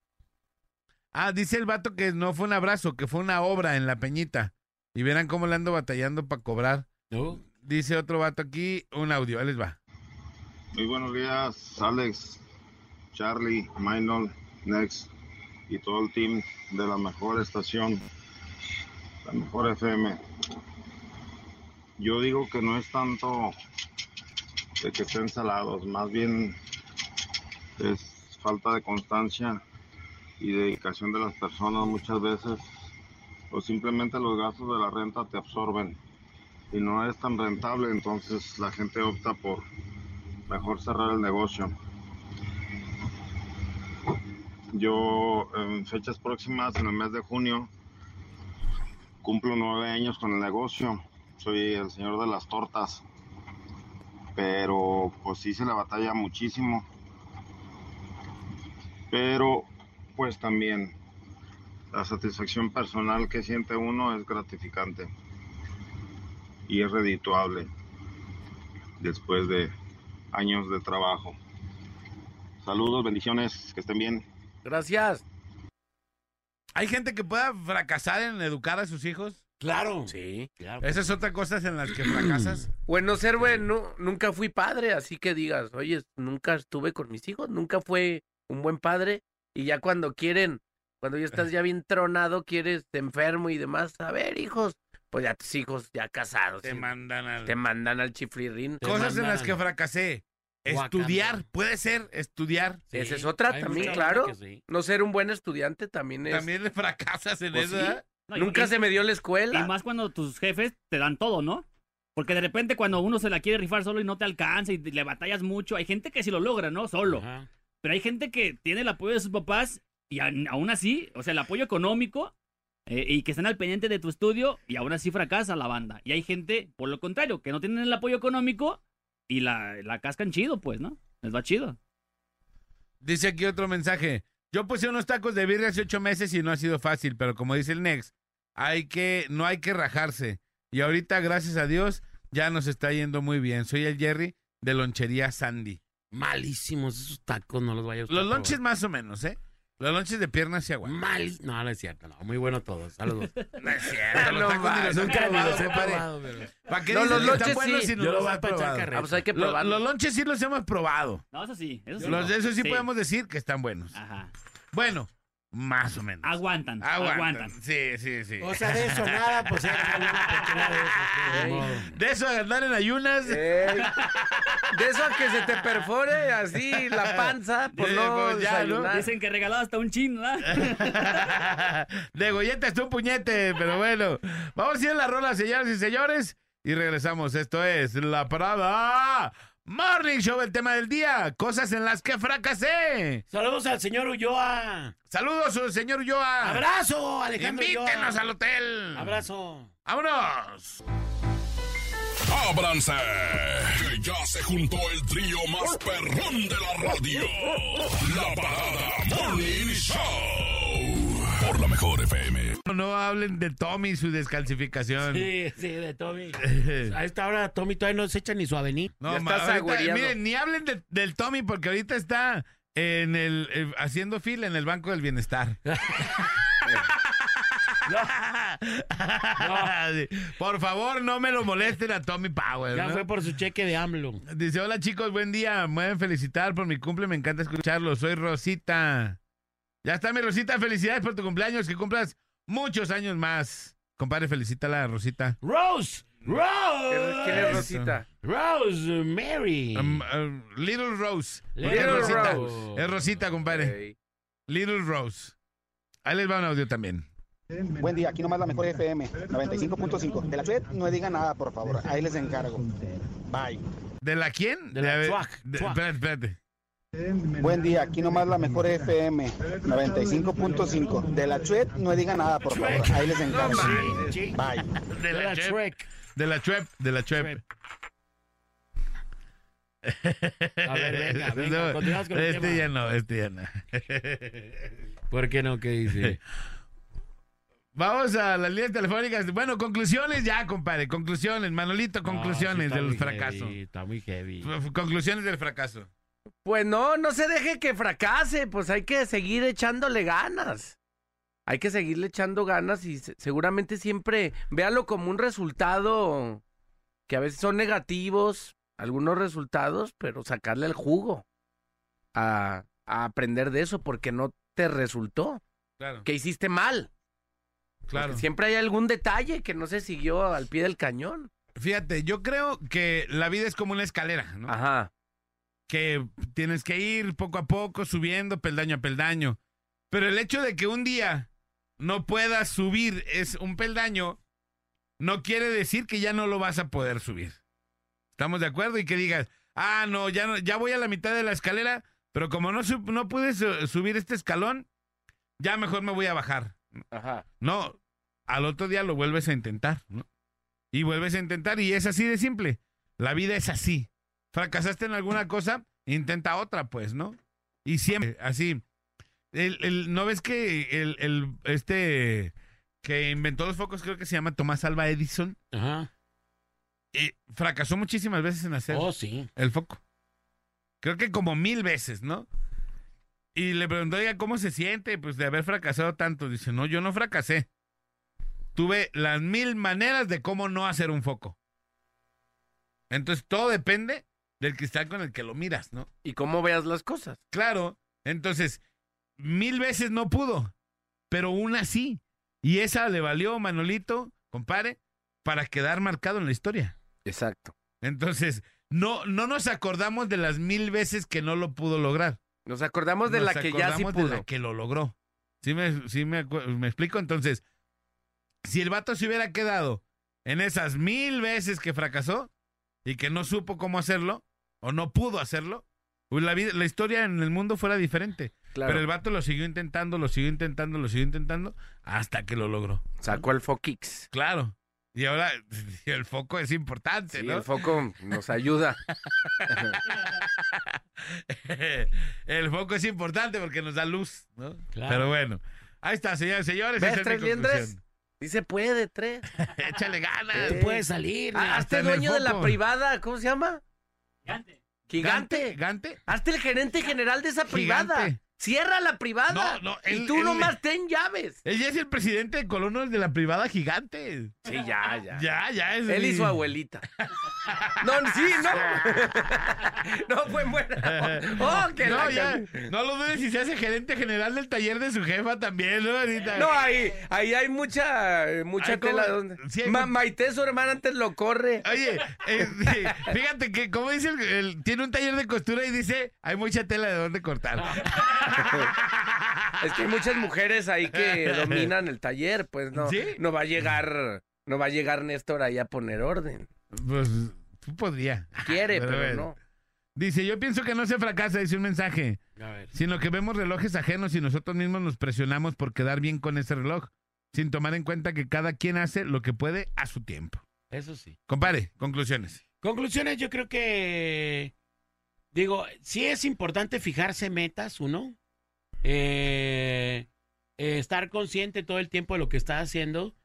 Ah, dice el vato que no fue un abrazo, que fue una obra en la peñita. Y verán cómo le ando batallando para cobrar. ¿No? Dice otro vato aquí, un audio, ahí les va. Muy buenos días, Alex, Charlie, Maynol, Next. y todo el team de la mejor estación, la mejor FM. Yo digo que no es tanto de que estén salados, más bien es falta de constancia y dedicación de las personas muchas veces o simplemente los gastos de la renta te absorben y no es tan rentable, entonces la gente opta por mejor cerrar el negocio. Yo en fechas próximas, en el mes de junio, cumplo nueve años con el negocio. Soy el señor de las tortas, pero pues sí se la batalla muchísimo. Pero pues también la satisfacción personal que siente uno es gratificante y es redituable después de años de trabajo. Saludos, bendiciones, que estén bien. Gracias. ¿Hay gente que pueda fracasar en educar a sus hijos? Claro. Sí. claro. Esa es otra cosa en las que fracasas. Bueno, ser bueno, nunca fui padre, así que digas, oye, nunca estuve con mis hijos, nunca fue un buen padre. Y ya cuando quieren, cuando ya estás ya bien tronado, quieres enfermo y demás, a ver, hijos, pues ya tus hijos ya casados. Te sí, mandan al... te mandan al chiflirín. Te Cosas en las que fracasé. Estudiar, puede ser, estudiar. Sí, Esa es otra hay también, claro. sí. No ser un buen estudiante también es... También le fracasas en Pues eso, sí. ¿eh? No, y- Nunca y- se me dio la Y escuela. más cuando tus jefes te dan todo, ¿no? Porque de repente cuando uno se la quiere rifar solo y no te alcanza y le batallas mucho, hay gente que sí lo logra, ¿no? Solo. Ajá. Pero hay gente que tiene el apoyo de sus papás y aún así, o sea, el apoyo económico eh, y que están al pendiente de tu estudio y aún así fracasa la banda. Y hay gente, por lo contrario, que no tienen el apoyo económico y la, la cascan chido, pues, ¿no? Les va chido. Dice aquí otro mensaje. Yo puse unos tacos de birria hace ocho meses y no ha sido fácil, pero como dice el Nex, hay que, no hay que rajarse. Y ahorita, gracias a Dios, ya nos está yendo muy bien. Soy el Jerry de Lonchería Sandy. Malísimos esos tacos, no los vaya a usted Los lonches más o menos, ¿eh? Los lonches de piernas probar. aguantan. Mal. No, no es cierto, no. Muy bueno todos. A los dos. No es cierto, los No tacos ni los he Nunca probado, los he compadre. ¿Para qué No, los lonches buenos sí. si no los voy has a echar probado? carrera. Ah, pues hay que Lo- probarlo. los lonches sí los hemos probado. No, eso sí. Eso sí. Los de esos sí, Sí. podemos decir que están buenos. Ajá. Bueno, más o menos. Aguantan, Aguantan. aguantan. Sí, sí, sí. O sea, de eso nada, pues era una oportunidad de eso. pues. De eso de andar en ayunas. Ey, de eso a que se te perfore así la panza por Eh, no pues ya, ¿no? Dicen que regalado hasta un chin, ¿verdad? De golleta es un puñete, pero bueno. Vamos a ir a la rola, señoras y señores. Y regresamos. Esto es La Parada Morning Show, el tema del día. Cosas en las que fracasé. Saludos al señor Ulloa. Saludos, señor Ulloa. Abrazo, Alejandro Invítenos Ulloa. al hotel. Abrazo. ¡Vámonos! ¡Ábranse! Que ya se juntó el trío más perrón de la radio. La Parada Morning Show. Por la mejor FM. No hablen de Tommy y su descalcificación. Sí, sí, de Tommy. A esta hora Tommy todavía no se echa ni su avenida. No, Ya ma- estás ahorita- miren, ni hablen de- del Tommy porque ahorita está en el eh, haciendo fila en el Banco del Bienestar. Por favor, no me lo molesten a Tommy Power. Ya ¿no? fue por su cheque de AMLO. Dice, hola chicos, buen día. Me pueden felicitar por mi cumple, me encanta escucharlo. Soy Rosita. Ya está mi Rosita, felicidades por tu cumpleaños, que cumplas muchos años más. Compadre, felicítala, Rosita. Rose. Rose. ¿Quién es Rosita? Rose Mary. Um, uh, Little Rose. Little es Rosita. Rose. Es Rosita, compadre. Little Rose. Ahí les va un audio también. Buen día, aquí nomás la mejor FM, 95.5. De la CHUET no digan nada, por favor. Ahí les encargo. Bye. ¿De la quién? De la Chuac, de- Chuac. Espérate, espérate. Buen día, aquí nomás la mejor FM, 95.5. De la CHUET no digan nada, por favor. Ahí les encargo. Bye. De la. Shrek. De la Chuep. De la Chuep. A ver, venga, venga, No, continuamos con el este tema. ya no, este ya no. ¿Por qué no? ¿Qué dice? Vamos a las líneas telefónicas. Bueno, conclusiones ya, compadre. Conclusiones. Manolito, No, conclusiones sí está del muy fracaso. heavy, está muy heavy. F- Conclusiones del fracaso. Pues no, no se deje que fracase, pues hay que seguir echándole ganas. Hay que seguirle echando ganas y se- seguramente siempre véalo como un resultado que a veces son negativos, algunos resultados, pero sacarle el jugo a, a aprender de eso porque no te resultó. Claro, que hiciste mal. claro. Porque siempre hay algún detalle que no se siguió al pie del cañón. Fíjate, yo creo que la vida es como una escalera, ¿no? Ajá. Que tienes que ir poco a poco subiendo peldaño a peldaño. Pero el hecho de que un día no puedas subir es un peldaño no quiere decir que ya no lo vas a poder subir. ¿Estamos de acuerdo? Y que digas, ah, no, ya, no, ya voy a la mitad de la escalera, pero como no, no pude su- subir este escalón, ya mejor me voy a bajar. Ajá. No, al otro día lo vuelves a intentar, ¿no? Y vuelves a intentar y es así de simple. La vida es así. Fracasaste en alguna cosa, intenta otra, pues, ¿no? Y siempre así. El, el- ¿No ves que el, el- este que inventó los focos creo que se llama Tomás Alba Edison? Ajá. Y fracasó muchísimas veces en hacer Oh, sí. el foco. Creo que como mil veces, ¿no? Y le preguntó, oiga, ¿cómo se siente? Pues de haber fracasado tanto. Dice, no, yo no fracasé. Tuve las mil maneras de cómo no hacer un foco. Entonces todo depende del cristal con el que lo miras, ¿no? Y cómo veas las cosas. Claro. Entonces, mil veces no pudo, pero una sí. Y esa le valió, Manolito, compadre, para quedar marcado en la historia. Exacto. Entonces, no, no nos acordamos de las mil veces que no lo pudo lograr. Nos acordamos de Nos la que ya sí acordamos de pudo. la que lo logró. ¿Sí me, sí me, me explico? Entonces, si el vato se hubiera quedado en esas mil veces que fracasó y que no supo cómo hacerlo o no pudo hacerlo, pues la, vida, la historia en el mundo fuera diferente. Claro. Pero el vato lo siguió intentando, lo siguió intentando, lo siguió intentando hasta que lo logró. Sacó el Fokix. Claro. Y ahora el foco es importante, Sí, ¿no? el foco nos ayuda. el foco es importante porque nos da luz, ¿no? Claro. Pero bueno, ahí está, señores, señores. ¿Ves, Tres Liendres? Sí se puede, Tres. Échale ganas. Tú puedes salir. Ah, Hazte dueño de la privada. ¿Cómo se llama? Gigante. Gigante. ¿Gante? Hazte el gerente general de esa privada. Gigante. Cierra la privada. No, no, y él- tú él- nomás ten llaves. Él ya es el presidente de colonos de la privada gigante. Sí, ya, ya. Ya, ya es. Él y su abuelita. No, sí, no. No fue buena. Oh, que no, la ya. No lo dudes si se hace gerente general del taller de su jefa también, ¿no? Ahorita. No, ahí, ahí hay mucha, mucha tela. Donde... Sí, Ma- Maite, su hermana, antes lo corre. Oye, eh, fíjate que, como dice, el, el- tiene un taller de costura y dice, hay mucha tela de dónde cortar. Es que hay muchas mujeres ahí que dominan el taller, pues no, ¿Sí? no va a llegar, no va a llegar Néstor ahí a poner orden. Pues, tú podría. Quiere, Pero no. Dice, yo pienso que no se fracasa, dice un mensaje, A ver. sino que vemos relojes ajenos y nosotros mismos nos presionamos por quedar bien con ese reloj, sin tomar en cuenta que cada quien hace lo que puede a su tiempo. Eso sí. Compare, conclusiones. Conclusiones, yo creo que. Digo, sí es importante fijarse metas, uno. Eh, eh, estar consciente todo el tiempo de lo que está haciendo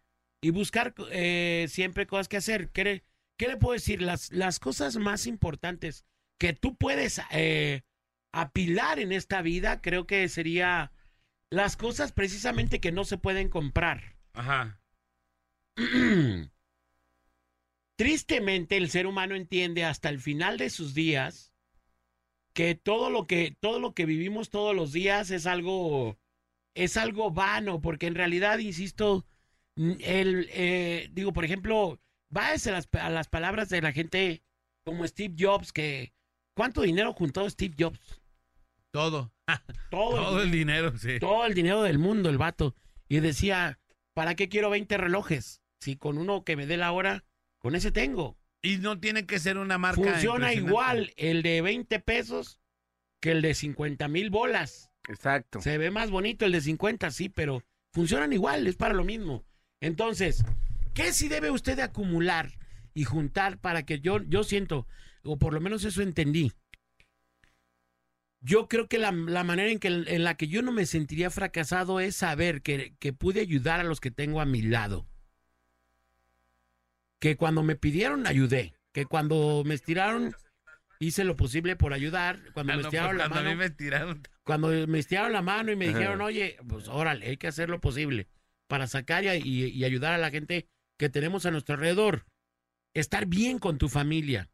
y buscar eh, siempre cosas que hacer. ¿Qué, le- qué le puedo decir? Las, las cosas más importantes que tú puedes apilar en esta vida, creo que sería las cosas precisamente que no se pueden comprar. Ajá. Tristemente el ser humano entiende hasta el final de sus días que todo lo que todo lo que vivimos todos los días es algo es algo vano porque en realidad insisto el eh, digo por ejemplo váyase a las, a las palabras de la gente como Steve Jobs que cuánto dinero juntó Steve Jobs Todo. todo, Todo el, el dinero, sí. todo el dinero del mundo el vato y decía para qué quiero 20 relojes si con uno que me dé la hora con ese tengo Y no tiene que ser una marca. Funciona igual el de 20 pesos que el de 50 mil bolas. Exacto. Se ve más bonito el de 50, sí, pero funcionan igual, es para lo mismo. Entonces, ¿qué sí debe usted de acumular y juntar para que yo, yo siento, o por lo menos eso entendí? Yo creo que la, la manera en, que, en la que yo no me sentiría fracasado es saber que, que pude ayudar a los que tengo a mi lado. Que cuando me pidieron, ayudé. Que cuando me estiraron, hice lo posible por ayudar. Cuando Ah, me no, estiraron pues la mano mí me tiraron. cuando me estiraron la mano y me Ajá. dijeron, oye, pues órale, hay que hacer lo posible para sacar y, ayudar a la gente que tenemos a nuestro alrededor. Estar bien con tu familia,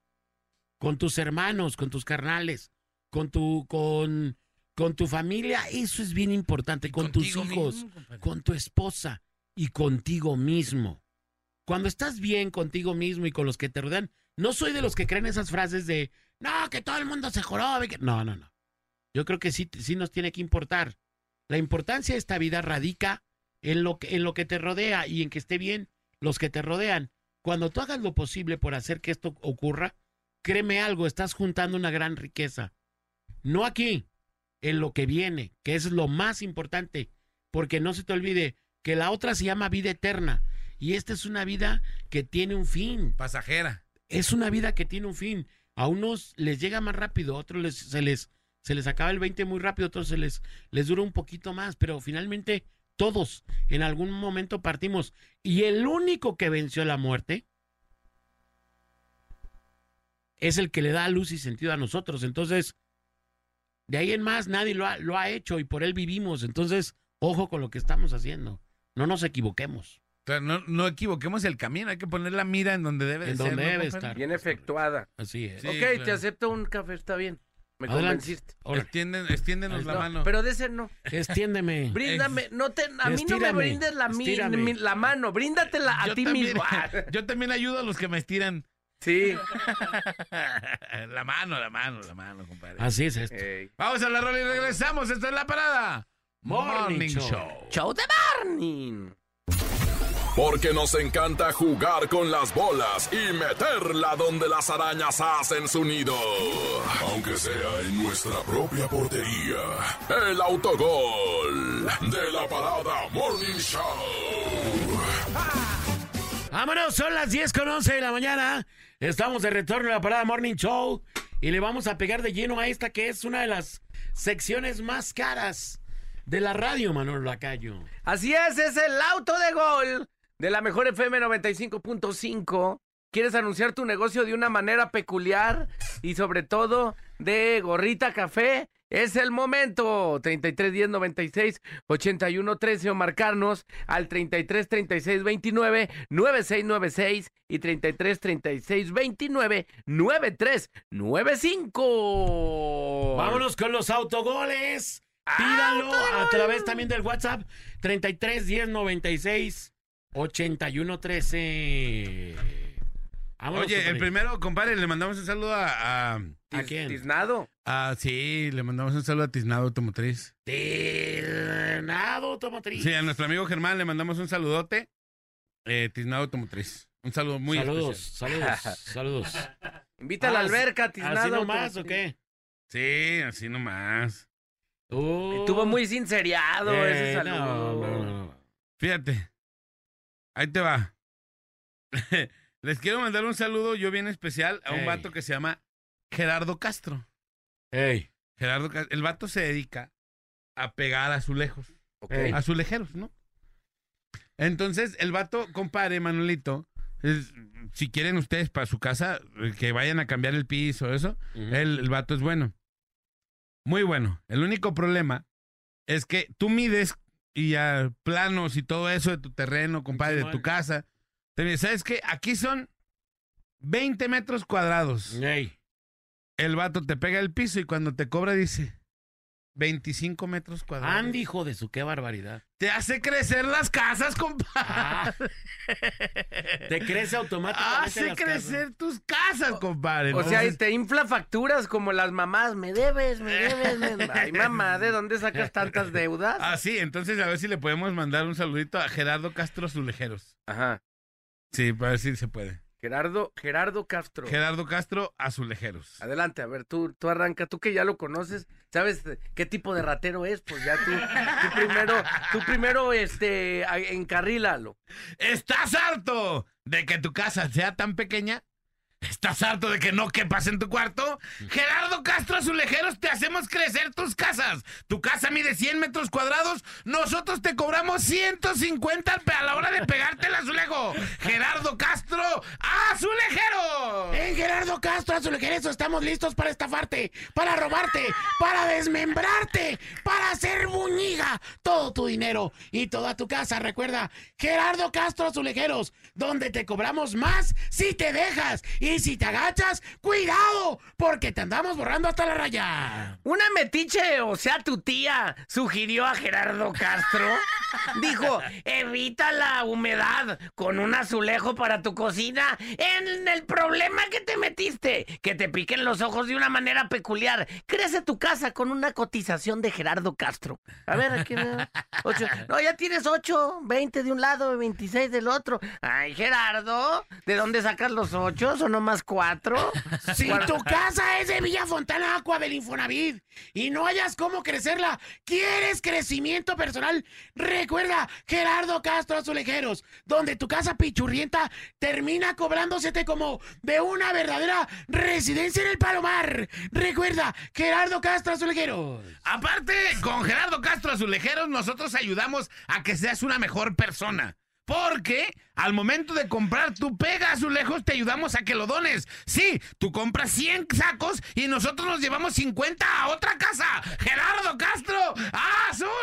con tus hermanos, con tus carnales, con tu, con, con tu familia, eso es bien importante, con tus hijos, mismo, con tu esposa y contigo mismo. Cuando estás bien contigo mismo y con los que te rodean, no soy de los que creen esas frases de, no, que todo el mundo se jorobe. que-". No, no, no. Yo creo que sí, sí nos tiene que importar. La importancia de esta vida radica en lo, que, en lo que te rodea y en que esté bien los que te rodean. Cuando tú hagas lo posible por hacer que esto ocurra, créeme algo, estás juntando una gran riqueza. No aquí, en lo que viene, que es lo más importante, porque no se te olvide que la otra se llama vida eterna y esta es una vida que tiene un fin. Pasajera. Es una vida que tiene un fin. A unos les llega más rápido, a otros les, se les se les acaba el 20 muy rápido, a otros se les les dura un poquito más, pero finalmente todos en algún momento partimos y el único que venció la muerte es el que le da luz y sentido a nosotros. Entonces, de ahí en más nadie lo ha, lo ha hecho y por él vivimos. Entonces, ojo con lo que estamos haciendo. No nos equivoquemos. No, no equivoquemos el camino, hay que poner la mira en donde debe de En donde ¿no, debe estar. Bien efectuada. Así es. Sí, ok, claro. te acepto un café, está bien. Me Adelante. convenciste. Extienden, extiéndenos la No, mano. pero de ese no. Extiéndeme. Bríndame, no te, a mí no me brindes la, mi- la mano, bríndatela a Yo ti también- mismo. Yo también ayudo a los que me estiran. sí. la mano, la mano, la mano, compadre. Así es esto. Ey. Vamos a la rola y regresamos. Esta es la parada. Morning Show. Show de morning. Porque nos encanta jugar con las bolas y meterla donde las arañas hacen su nido. Aunque sea en nuestra propia portería. El autogol de la parada Morning Show. Vámonos, son las 10 con 11 de la mañana. Estamos de retorno a la parada Morning Show y le vamos a pegar de lleno a esta que es una de las secciones más caras de la radio, Manuel Lacayo. Así es, es el auto de gol de la mejor FM 95.5. ¿Quieres anunciar tu negocio de una manera peculiar y sobre todo de gorrita café? Es el momento. 33 10 96 81 13 o marcarnos al 33 36 29 96 96 y 33 36 29 93 95. Vámonos con los autogoles. Pídanlo a través también del WhatsApp 33 10 96 81 13. Vámonos, Oye, el primero, compadre, le mandamos un saludo a, a, ¿A Tis- quién? Tiznado. a- sí, le mandamos un saludo a Tiznado Automotriz. Tiznado Automotriz. Sí, a nuestro amigo Germán le mandamos un saludote. Eh, Tiznado Automotriz. Un saludo muy saludos, especial. saludos, saludos. Invita a la Ah, alberca, Tiznado. ¿Así nomás o qué? Sí, así nomás. Uh, Estuvo muy sinceriado ese eh, saludo. no, no, no. Fíjate. Ahí te va. Les quiero mandar un saludo yo bien especial a un Ey. vato que se llama Gerardo Castro. Ey, Gerardo Cas- el vato se dedica a pegar azulejos. Ok. Ey. Azulejeros, ¿no? Entonces, el vato, compadre, Manuelito, es- si quieren ustedes para su casa, eh, que vayan a cambiar el piso, eso, el, el vato es bueno. Muy bueno. El único problema es que tú mides y ya planos y todo eso de tu terreno, compadre, de tu casa. ¿Sabes qué? Aquí son 20 metros cuadrados. Ey. El vato te pega el piso y cuando te cobra dice 25 metros cuadrados. Andy, hijo de su, qué barbaridad. Te hace crecer las casas, compadre. Ah, te crece automáticamente. hace las crecer tus casas, compadre. O sea, Entonces, te infla facturas como las mamás. Me debes, me debes. me- Ay, mamá, ¿de dónde sacas tantas deudas? Ah, sí, entonces a ver si le podemos mandar un saludito a Gerardo Castro Azulejeros. Ajá. Sí, para ver si se puede. Gerardo, Gerardo Castro. Gerardo Castro Azulejeros. Adelante, a ver, tú, tú arranca, tú que ya lo conoces, ¿sabes qué tipo de ratero es? Pues ya tú, tú primero, tú primero, este, encarrílalo. ¿Estás harto de que tu casa sea tan pequeña? ¿Estás harto de que no quepas en tu cuarto? Gerardo Castro Azulejeros, te hacemos crecer tus casas. Tu casa mide 100 metros cuadrados, nosotros te cobramos 150 a la hora de pegarte el azulejo. Gerardo Castro Azulejeros. En Gerardo Castro Azulejeros estamos listos para estafarte, para robarte, para desmembrarte, para hacer buñiga todo tu dinero y toda tu casa. Recuerda, Gerardo Castro Azulejeros, donde te cobramos más si te dejas y si si te agachas, cuidado, porque te andamos borrando hasta la raya. Una metiche, o sea, tu tía, sugirió a Gerardo Castro. Dijo, evita la humedad con un azulejo para tu cocina en el problema que te metiste, que te piquen los ojos de una manera peculiar. Crece tu casa con una cotización de Gerardo Castro. A ver, aquí veo. Ocho. No, ya tienes ocho, 20 de un lado, 26 del otro. Ay, Gerardo, ¿de dónde sacas los ocho? ¿Son nomás cuatro? Si tu casa es de Villa Fontana Aqua del Infonavit y no hayas cómo crecerla, quieres crecimiento personal, recuerda Gerardo Castro Azulejeros, donde tu casa pichurrienta termina cobrándosete como de una verdadera residencia en el Palomar. Recuerda Gerardo Castro Azulejeros. Aparte, con Gerardo Castro Azulejeros, nosotros ayudamos a que seas una mejor persona. Porque al momento de comprar tu pega azulejos, te ayudamos a que lo dones. Sí, tú compras 100 sacos y nosotros nos llevamos 50 a otra casa. Gerardo Castro Azulejeros.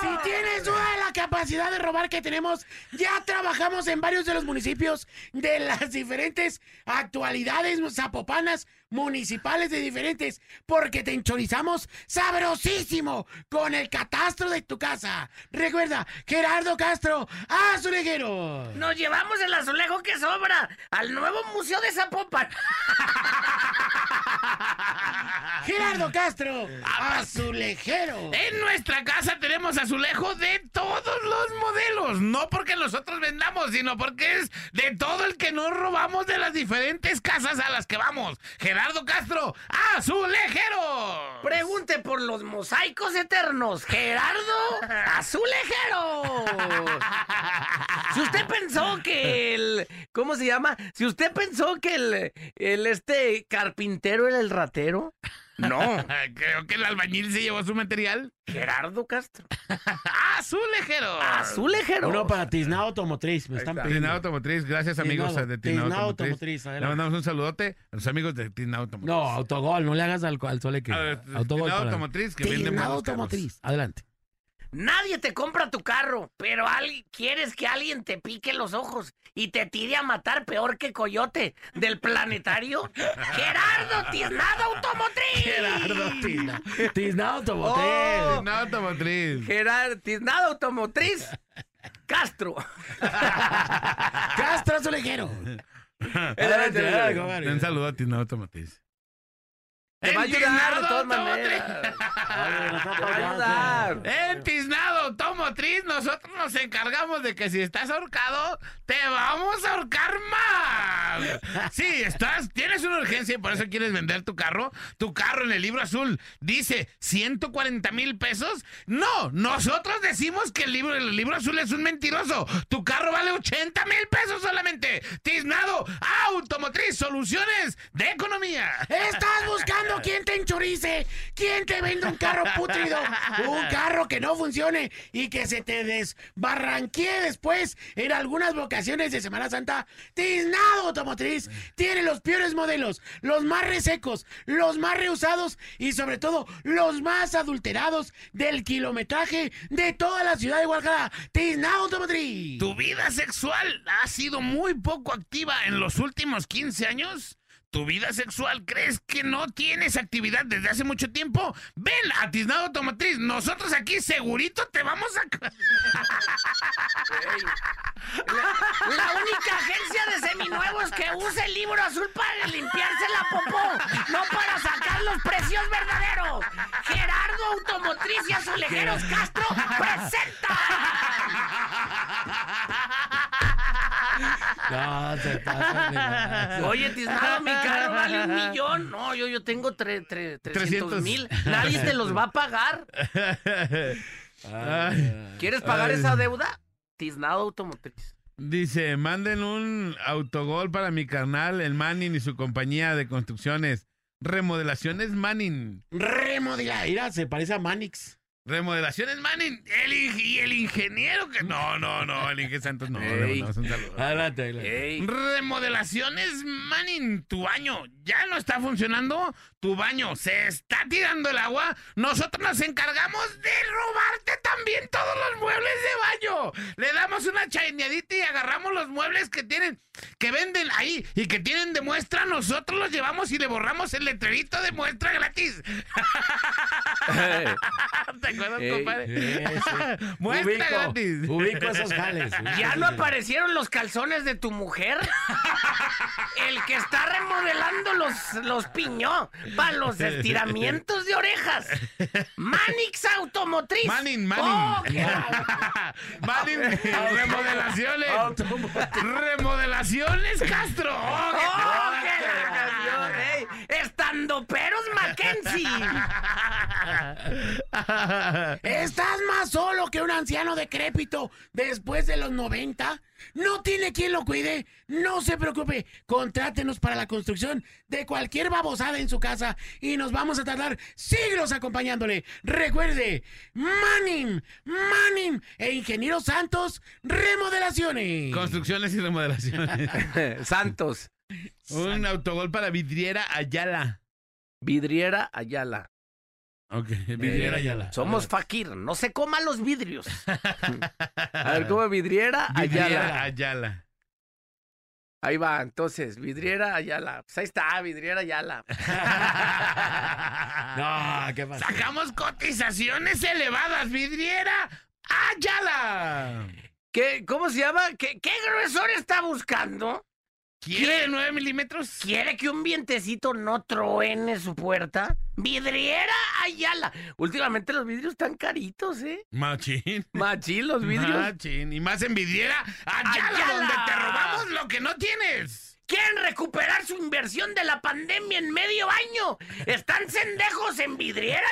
Si tienes duda de la capacidad de robar que tenemos, ya trabajamos en varios de los municipios de las diferentes actualidades zapopanas municipales de diferentes, porque te enchorizamos sabrosísimo con el catastro de tu casa. Recuerda, Gerardo Castro, azulejero. Nos llevamos el azulejo que sobra al nuevo Museo de Zapopan. Gerardo Castro, azulejero. En nuestra casa tenemos azulejo de todos los modelos. No porque nosotros vendamos, sino porque es de todo el que nos robamos de las diferentes casas a las que vamos. Gerardo Castro, azulejero. Pregunte por los mosaicos eternos. Gerardo Azulejero. Si usted pensó que el. ¿Cómo se llama? Si usted pensó que el. el este carpintero era el ratero. No. Creo que el albañil se llevó su material. Gerardo Castro. Azulejero. Azulejero. Uno para Tiznado Automotriz, me están pidiendo. Tiznado Automotriz, gracias amigos Tiznado, de Tiznado Tiznado Automotriz. Automotriz, Le mandamos un saludote a los amigos de Tiznado Automotriz. No, autogol, no le hagas al, al sole que. Ver, autogol. Tiznado para- Automotriz, que carros. Automotriz, adelante. Nadie te compra tu carro, pero quieres que alguien te pique los ojos y te tire a matar peor que Coyote del planetario. Gerardo Tiznado Automotriz. Gerardo Tiznado. Tiznado Automotriz. Oh. Tiznado Automotriz. Gerardo Tiznado Automotriz. Castro. Castro Azulejero. Un saludo a Tiznado Automotriz. Te va a ayudar de Tiznado todas Automotriz. maneras. Te va a ayudar. Nosotros nos encargamos de que si estás ahorcado, te vamos a ahorcar más. Sí, estás, tienes una urgencia y por eso quieres vender tu carro. Tu carro en el libro azul dice 140 mil pesos. No, nosotros decimos que el libro, el libro azul es un mentiroso. Tu carro vale 80 mil pesos solamente. Tiznado Automotriz, soluciones de economía. Estás buscando quién te enchorice, quién te vende un carro putrido, un carro que no funcione y que se te desbarranquee después en algunas vocaciones de Semana Santa. Tiznado Automotriz tiene los peores modelos, los más resecos, los más reusados y sobre todo los más adulterados del kilometraje de toda la ciudad de Guadalajara. Tiznado Automotriz. ¿Tu vida sexual ha sido muy poco activa en los últimos 15 años? ¿Tu vida sexual crees que no tienes actividad desde hace mucho tiempo? Ven a Tiznado Automotriz. Nosotros aquí segurito te vamos a... La única agencia de seminuevos que usa el libro azul para limpiarse la popó, no para sacar los precios verdaderos. Gerardo Automotriz y Azulejeros Castro presenta. No, se pasa. Oye, Tiznado, mi carro vale un millón. No, yo, yo tengo tre, tre- 300 mil. 300. Nadie te los va a pagar. Ay. ¿Quieres pagar Ay. esa deuda? Tiznado Automotriz. Dice, manden un autogol para mi carnal, el Manning y su compañía de construcciones. Remodelaciones Manning. Remodela, mira, se parece a Manix. Remodelaciones, Manning. El, y el ingeniero que. No, no, no, el ingeniero Santos no. Ey. mandamos un saludo. Adelante, adelante. Ey, Remodelaciones, Manning, tu baño ya no está funcionando, tu baño se está tirando el agua, nosotros nos encargamos de robarte también todos los muebles de baño. Le damos una chaineadita y agarramos los muebles que tienen, que venden ahí y que tienen de muestra, nosotros los llevamos y le borramos el letrerito de muestra gratis. ¿Te acuerdas, compadre? Sí. Muestra Ubico, gratis. Ubico esos jales. ¿Ya no aparecieron los calzones de tu mujer? El que está remodelando los, los piñó para los estiramientos de orejas. Manix Automotriz. Manning, Manning. Oh, Manning, remodelaciones. Remodelaciones, Castro. Oh, qué- ¡Oh! ¡Estando peros Mackenzie! ¿Estás más solo que un anciano decrépito después de los 90? ¿No tiene quien lo cuide? No se preocupe, contrátenos para la construcción de cualquier babosada en su casa y nos vamos a tardar siglos acompañándole. Recuerde, Manning, Manning e Ingeniero Santos, remodelaciones. Construcciones y remodelaciones. Santos. Un autogol para Vidriera Ayala. Vidriera Ayala. Ok, Vidriera Ayala. Somos fakir, no se coman los vidrios. A ver, ¿cómo vidriera? Vidriera Ayala. Ayala. Ahí va, entonces, vidriera Ayala. Pues ahí está, vidriera Ayala. No, ¿qué pasa? Sacamos cotizaciones elevadas. Vidriera Ayala. ¿Qué, ¿Cómo se llama? ¿Qué, qué grosor está buscando? ¿Quiere 9 milímetros? ¿Quiere que un vientecito no truene su puerta? Vidriera Ayala. Últimamente los vidrios están caritos, ¿eh? Machín. Machín, los vidrios. Machín. Y más en Vidriera Ayala, Ayala. donde te robamos lo que no tienes. ¿Quieren recuperar su inversión de la pandemia en medio año? Están cendejos en Vidriera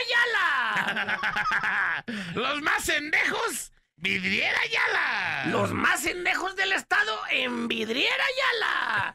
Ayala. Los más endejos, Vidriera Ayala. Los más cendejos del estado en Vidriera Ayala.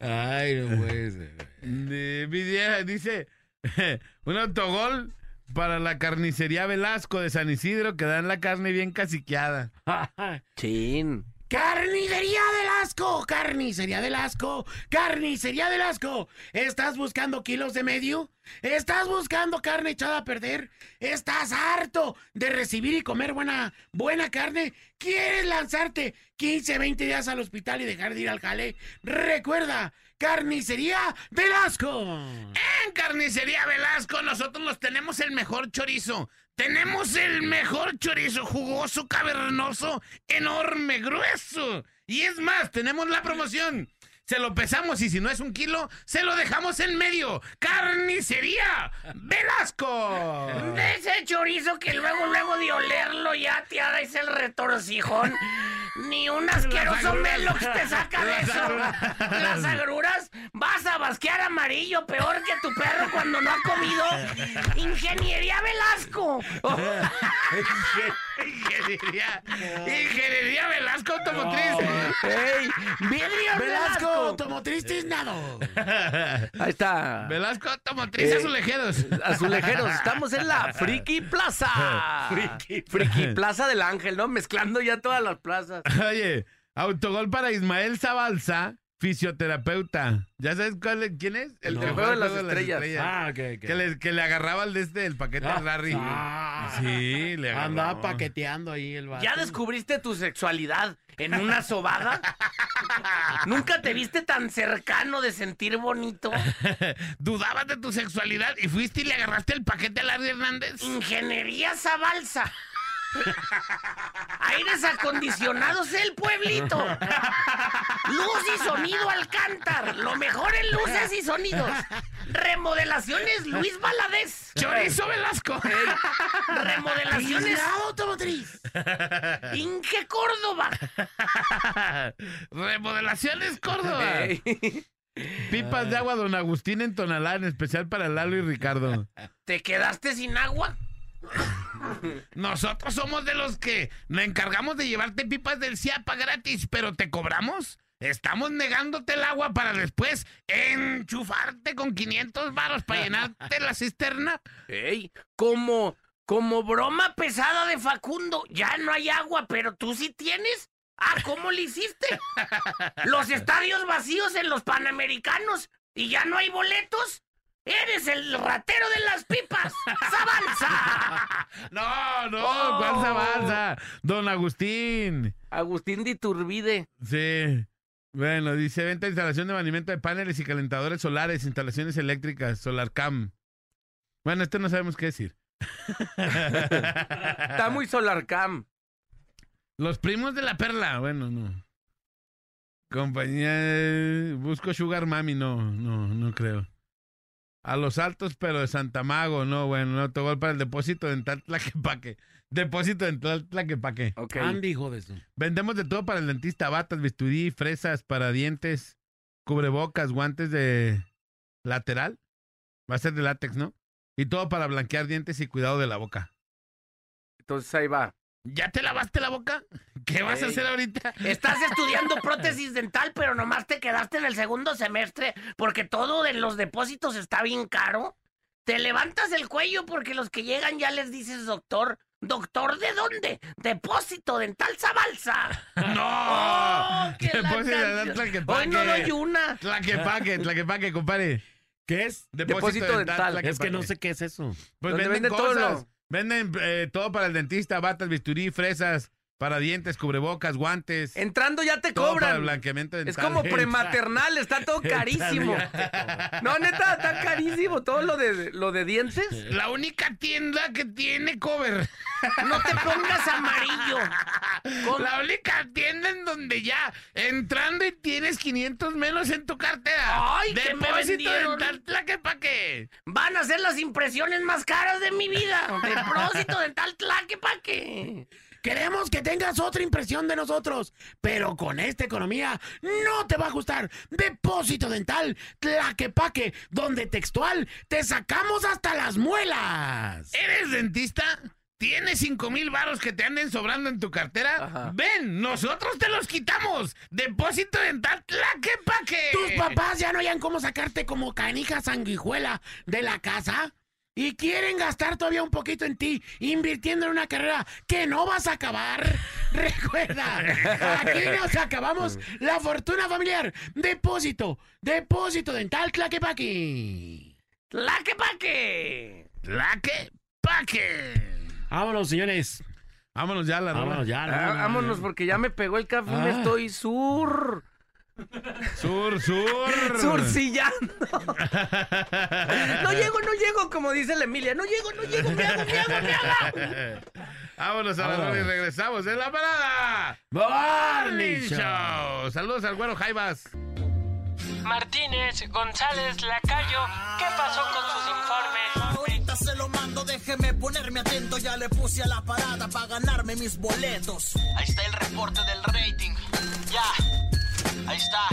Ay, no puede ser. De Vidriera dice un autogol para la carnicería Velasco de San Isidro que dan la carne bien caciqueada. Chin. Carnicería del asco, carnicería del asco, carnicería del asco. ¿Estás buscando kilos de medio? ¿Estás buscando carne echada a perder? ¿Estás harto de recibir y comer buena, buena carne? ¿Quieres lanzarte 15, 20 días al hospital y dejar de ir al jale? Recuerda, carnicería del asco. En Carnicería Velasco nosotros nos tenemos el mejor chorizo. Tenemos el mejor chorizo jugoso, cavernoso, enorme, grueso. Y es más, tenemos la promoción. Se lo pesamos y si no es un kilo, se lo dejamos en medio. Carnicería Velasco. De ese chorizo que luego, luego de olerlo ya te hagas el retorcijón. Ni un asqueroso melox te saca de eso. Las agruras vas a basquear amarillo, peor que tu perro cuando no ha comido. Ingeniería Velasco. Ingeniería, Ingeniería Velasco Automotriz. ¡Ey! ¡Vidrio Velasco, automotriz tiznado. Ahí está. Velasco Automotriz Eh, Azulejeros. Azulejeros, estamos en la Friki Plaza. Friki Friki Plaza del Ángel, ¿no? Mezclando ya todas las plazas. Oye, autogol para Ismael Zabalza, fisioterapeuta. ¿Ya sabes cuál, es- quién es? El que del juega de las estrellas. Ah, ok, ok. Que, le, que le agarraba el de este, el paquete Ah, de Larry. ah. sí, le agarró. Andaba paqueteando ahí el vato. ¿Ya descubriste tu sexualidad en una sobada? ¿Nunca te viste tan cercano de sentir bonito? Dudabas de tu sexualidad y fuiste y le agarraste el paquete a Larry Hernández. Ingeniería Zabalza. Aires acondicionados el pueblito. Luz y sonido Alcántar. Lo mejor en luces y sonidos. Remodelaciones Luis Valadez. Chorizo Velasco. Remodelaciones automotriz. Inge Córdoba. Remodelaciones Córdoba. Pipas de agua Don Agustín en Tonalá, en especial para Lalo y Ricardo. ¿Te quedaste sin agua? Nosotros somos de los que nos encargamos de llevarte pipas del CIAPA gratis, pero ¿te cobramos? Estamos negándote el agua para después enchufarte con 500 varos para llenarte la cisterna. Ey, como, como broma pesada de Facundo, ya no hay agua, pero tú sí tienes. Ah, ¿cómo le hiciste? Los estadios vacíos en los Panamericanos y ya no hay boletos. Eres el ratero de las pipas. ¡Zabalza! No, no, Oh. ¿cuál Zabalza? Don Agustín. Agustín de Iturbide. Sí. Bueno, dice venta, instalación de mantenimiento de paneles y calentadores solares, instalaciones eléctricas, SolarCam. Bueno, este no sabemos qué decir. Está muy Solarcam. Los primos de la perla, bueno, no. Compañía, busco Sugar Mami, no, no, no creo. A los altos, pero de Santa Mago, no, bueno, no, tocó para el depósito dental Tlaquepaque. Depósito dental Tlaquepaque. Ok. Andy, hijo de eso. Vendemos de todo para el dentista, batas, bisturí, fresas para dientes, cubrebocas, guantes de lateral. Va a ser de látex, ¿no? Y todo para blanquear dientes y cuidado de la boca. Entonces ahí va. ¿Ya te lavaste la boca? ¿Qué vas a hacer ahorita? Estás estudiando prótesis dental, pero nomás te quedaste en el segundo semestre porque todo de los depósitos está bien caro. Te levantas el cuello porque los que llegan ya les dices doctor. ¿Doctor de dónde? Depósito dental Zabalza. ¡No! ¡Oh, qué la Depósito dental! Tlaquepaque. Hoy no doy una. Tlaquepaque, Tlaquepaque, compadre. ¿Qué es? Depósito dental. Es que no sé qué es eso. Pues venden, venden todo cosas. lo- Venden eh, todo para el dentista, batas, bisturí, fresas, para dientes, cubrebocas, guantes. Entrando ya te todo para el cobran. blanqueamiento dental. Es como prematernal, está todo carísimo. No, neta, está carísimo todo lo de lo de dientes. La única tienda que tiene cover. No te pongas amarillo. Con- La única tienda en donde ya entrando y tienes 500 menos en tu cartera. Ay, que me Depósito vendieron. dental Tlaquepaque. Van a ser las impresiones más caras de mi vida. Depósito dental Tlaquepaque. Queremos que tengas otra impresión de nosotros, pero con esta economía no te va a gustar. Depósito dental Tlaquepaque, donde textual te sacamos hasta las muelas. ¿Eres dentista? ¿Tienes cinco mil varos que te anden sobrando en tu cartera? Ajá. Ven, nosotros te los quitamos. Depósito dental Tlaquepaque. ¿Tus papás ya no hayan cómo sacarte como canija sanguijuela de la casa? ¿Y quieren gastar todavía un poquito en ti, invirtiendo en una carrera que no vas a acabar? Recuerda, aquí nos acabamos la fortuna familiar. Depósito, depósito dental Tlaquepaque. Tlaquepaque. Tlaquepaque. Vámonos, señores. Vámonos ya la. Vámonos ya. Ah, vámonos porque ya me pegó el café y me Ah. estoy sur. Sur, sur. Surcillando. No llego, no llego, como dice la Emilia. No llego, no llego, me hago, me hago, me hago. Vámonos a la y regresamos en la parada. Morning Show. Show. Saludos al güero Jaivas. Martínez, González, Lacayo, ¿qué pasó con sus informes? Ahorita se lo mando, déjeme ponerme atento. Ya le puse a la parada para ganarme mis boletos. Ahí está el reporte del rating. Ya, ahí está.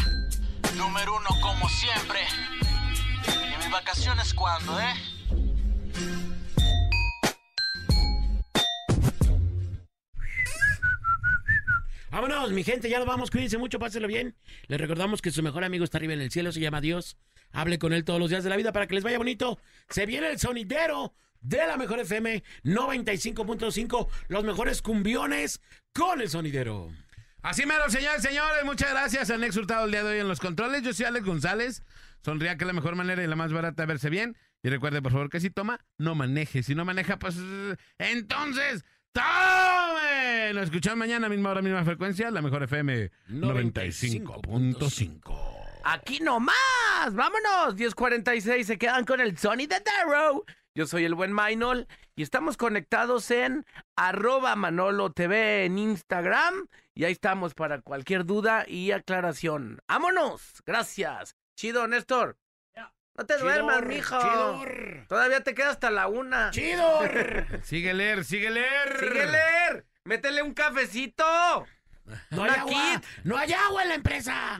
Número uno como siempre. ¿Y mis vacaciones cuándo, eh? Vámonos, mi gente, ya nos vamos, cuídense mucho, pásenlo bien. Les recordamos que su mejor amigo está arriba en el cielo, se llama Dios. Hable con él todos los días de la vida para que les vaya bonito. Se viene el sonidero de la mejor FM 95.5, los mejores cumbiones con el sonidero. Así mero, señores, señores. Muchas gracias. Han exhortado el día de hoy en los controles. Yo soy Alex González. Sonría que es la mejor manera y la más barata de verse bien. Y recuerde, por favor, que si toma, no maneje. Si no maneja, pues entonces, ¡tome! Nos escuchamos mañana, misma hora, misma frecuencia. La mejor FM 95.5. Aquí nomás. Vámonos. 10.46. Se quedan con el Sony de Darrow. Yo soy el buen Mainol y estamos conectados en arroba Manolo TV en Instagram. Y ahí estamos para cualquier duda y aclaración. ¡Vámonos! Gracias. Chido, Néstor. No te duermas, mijo. chidor. Todavía te queda hasta la una. ¡Chido! Sigue leer, sigue leer. ¡Sigue leer! ¡Métele un cafecito! No hay agua, kit. no hay agua en la empresa.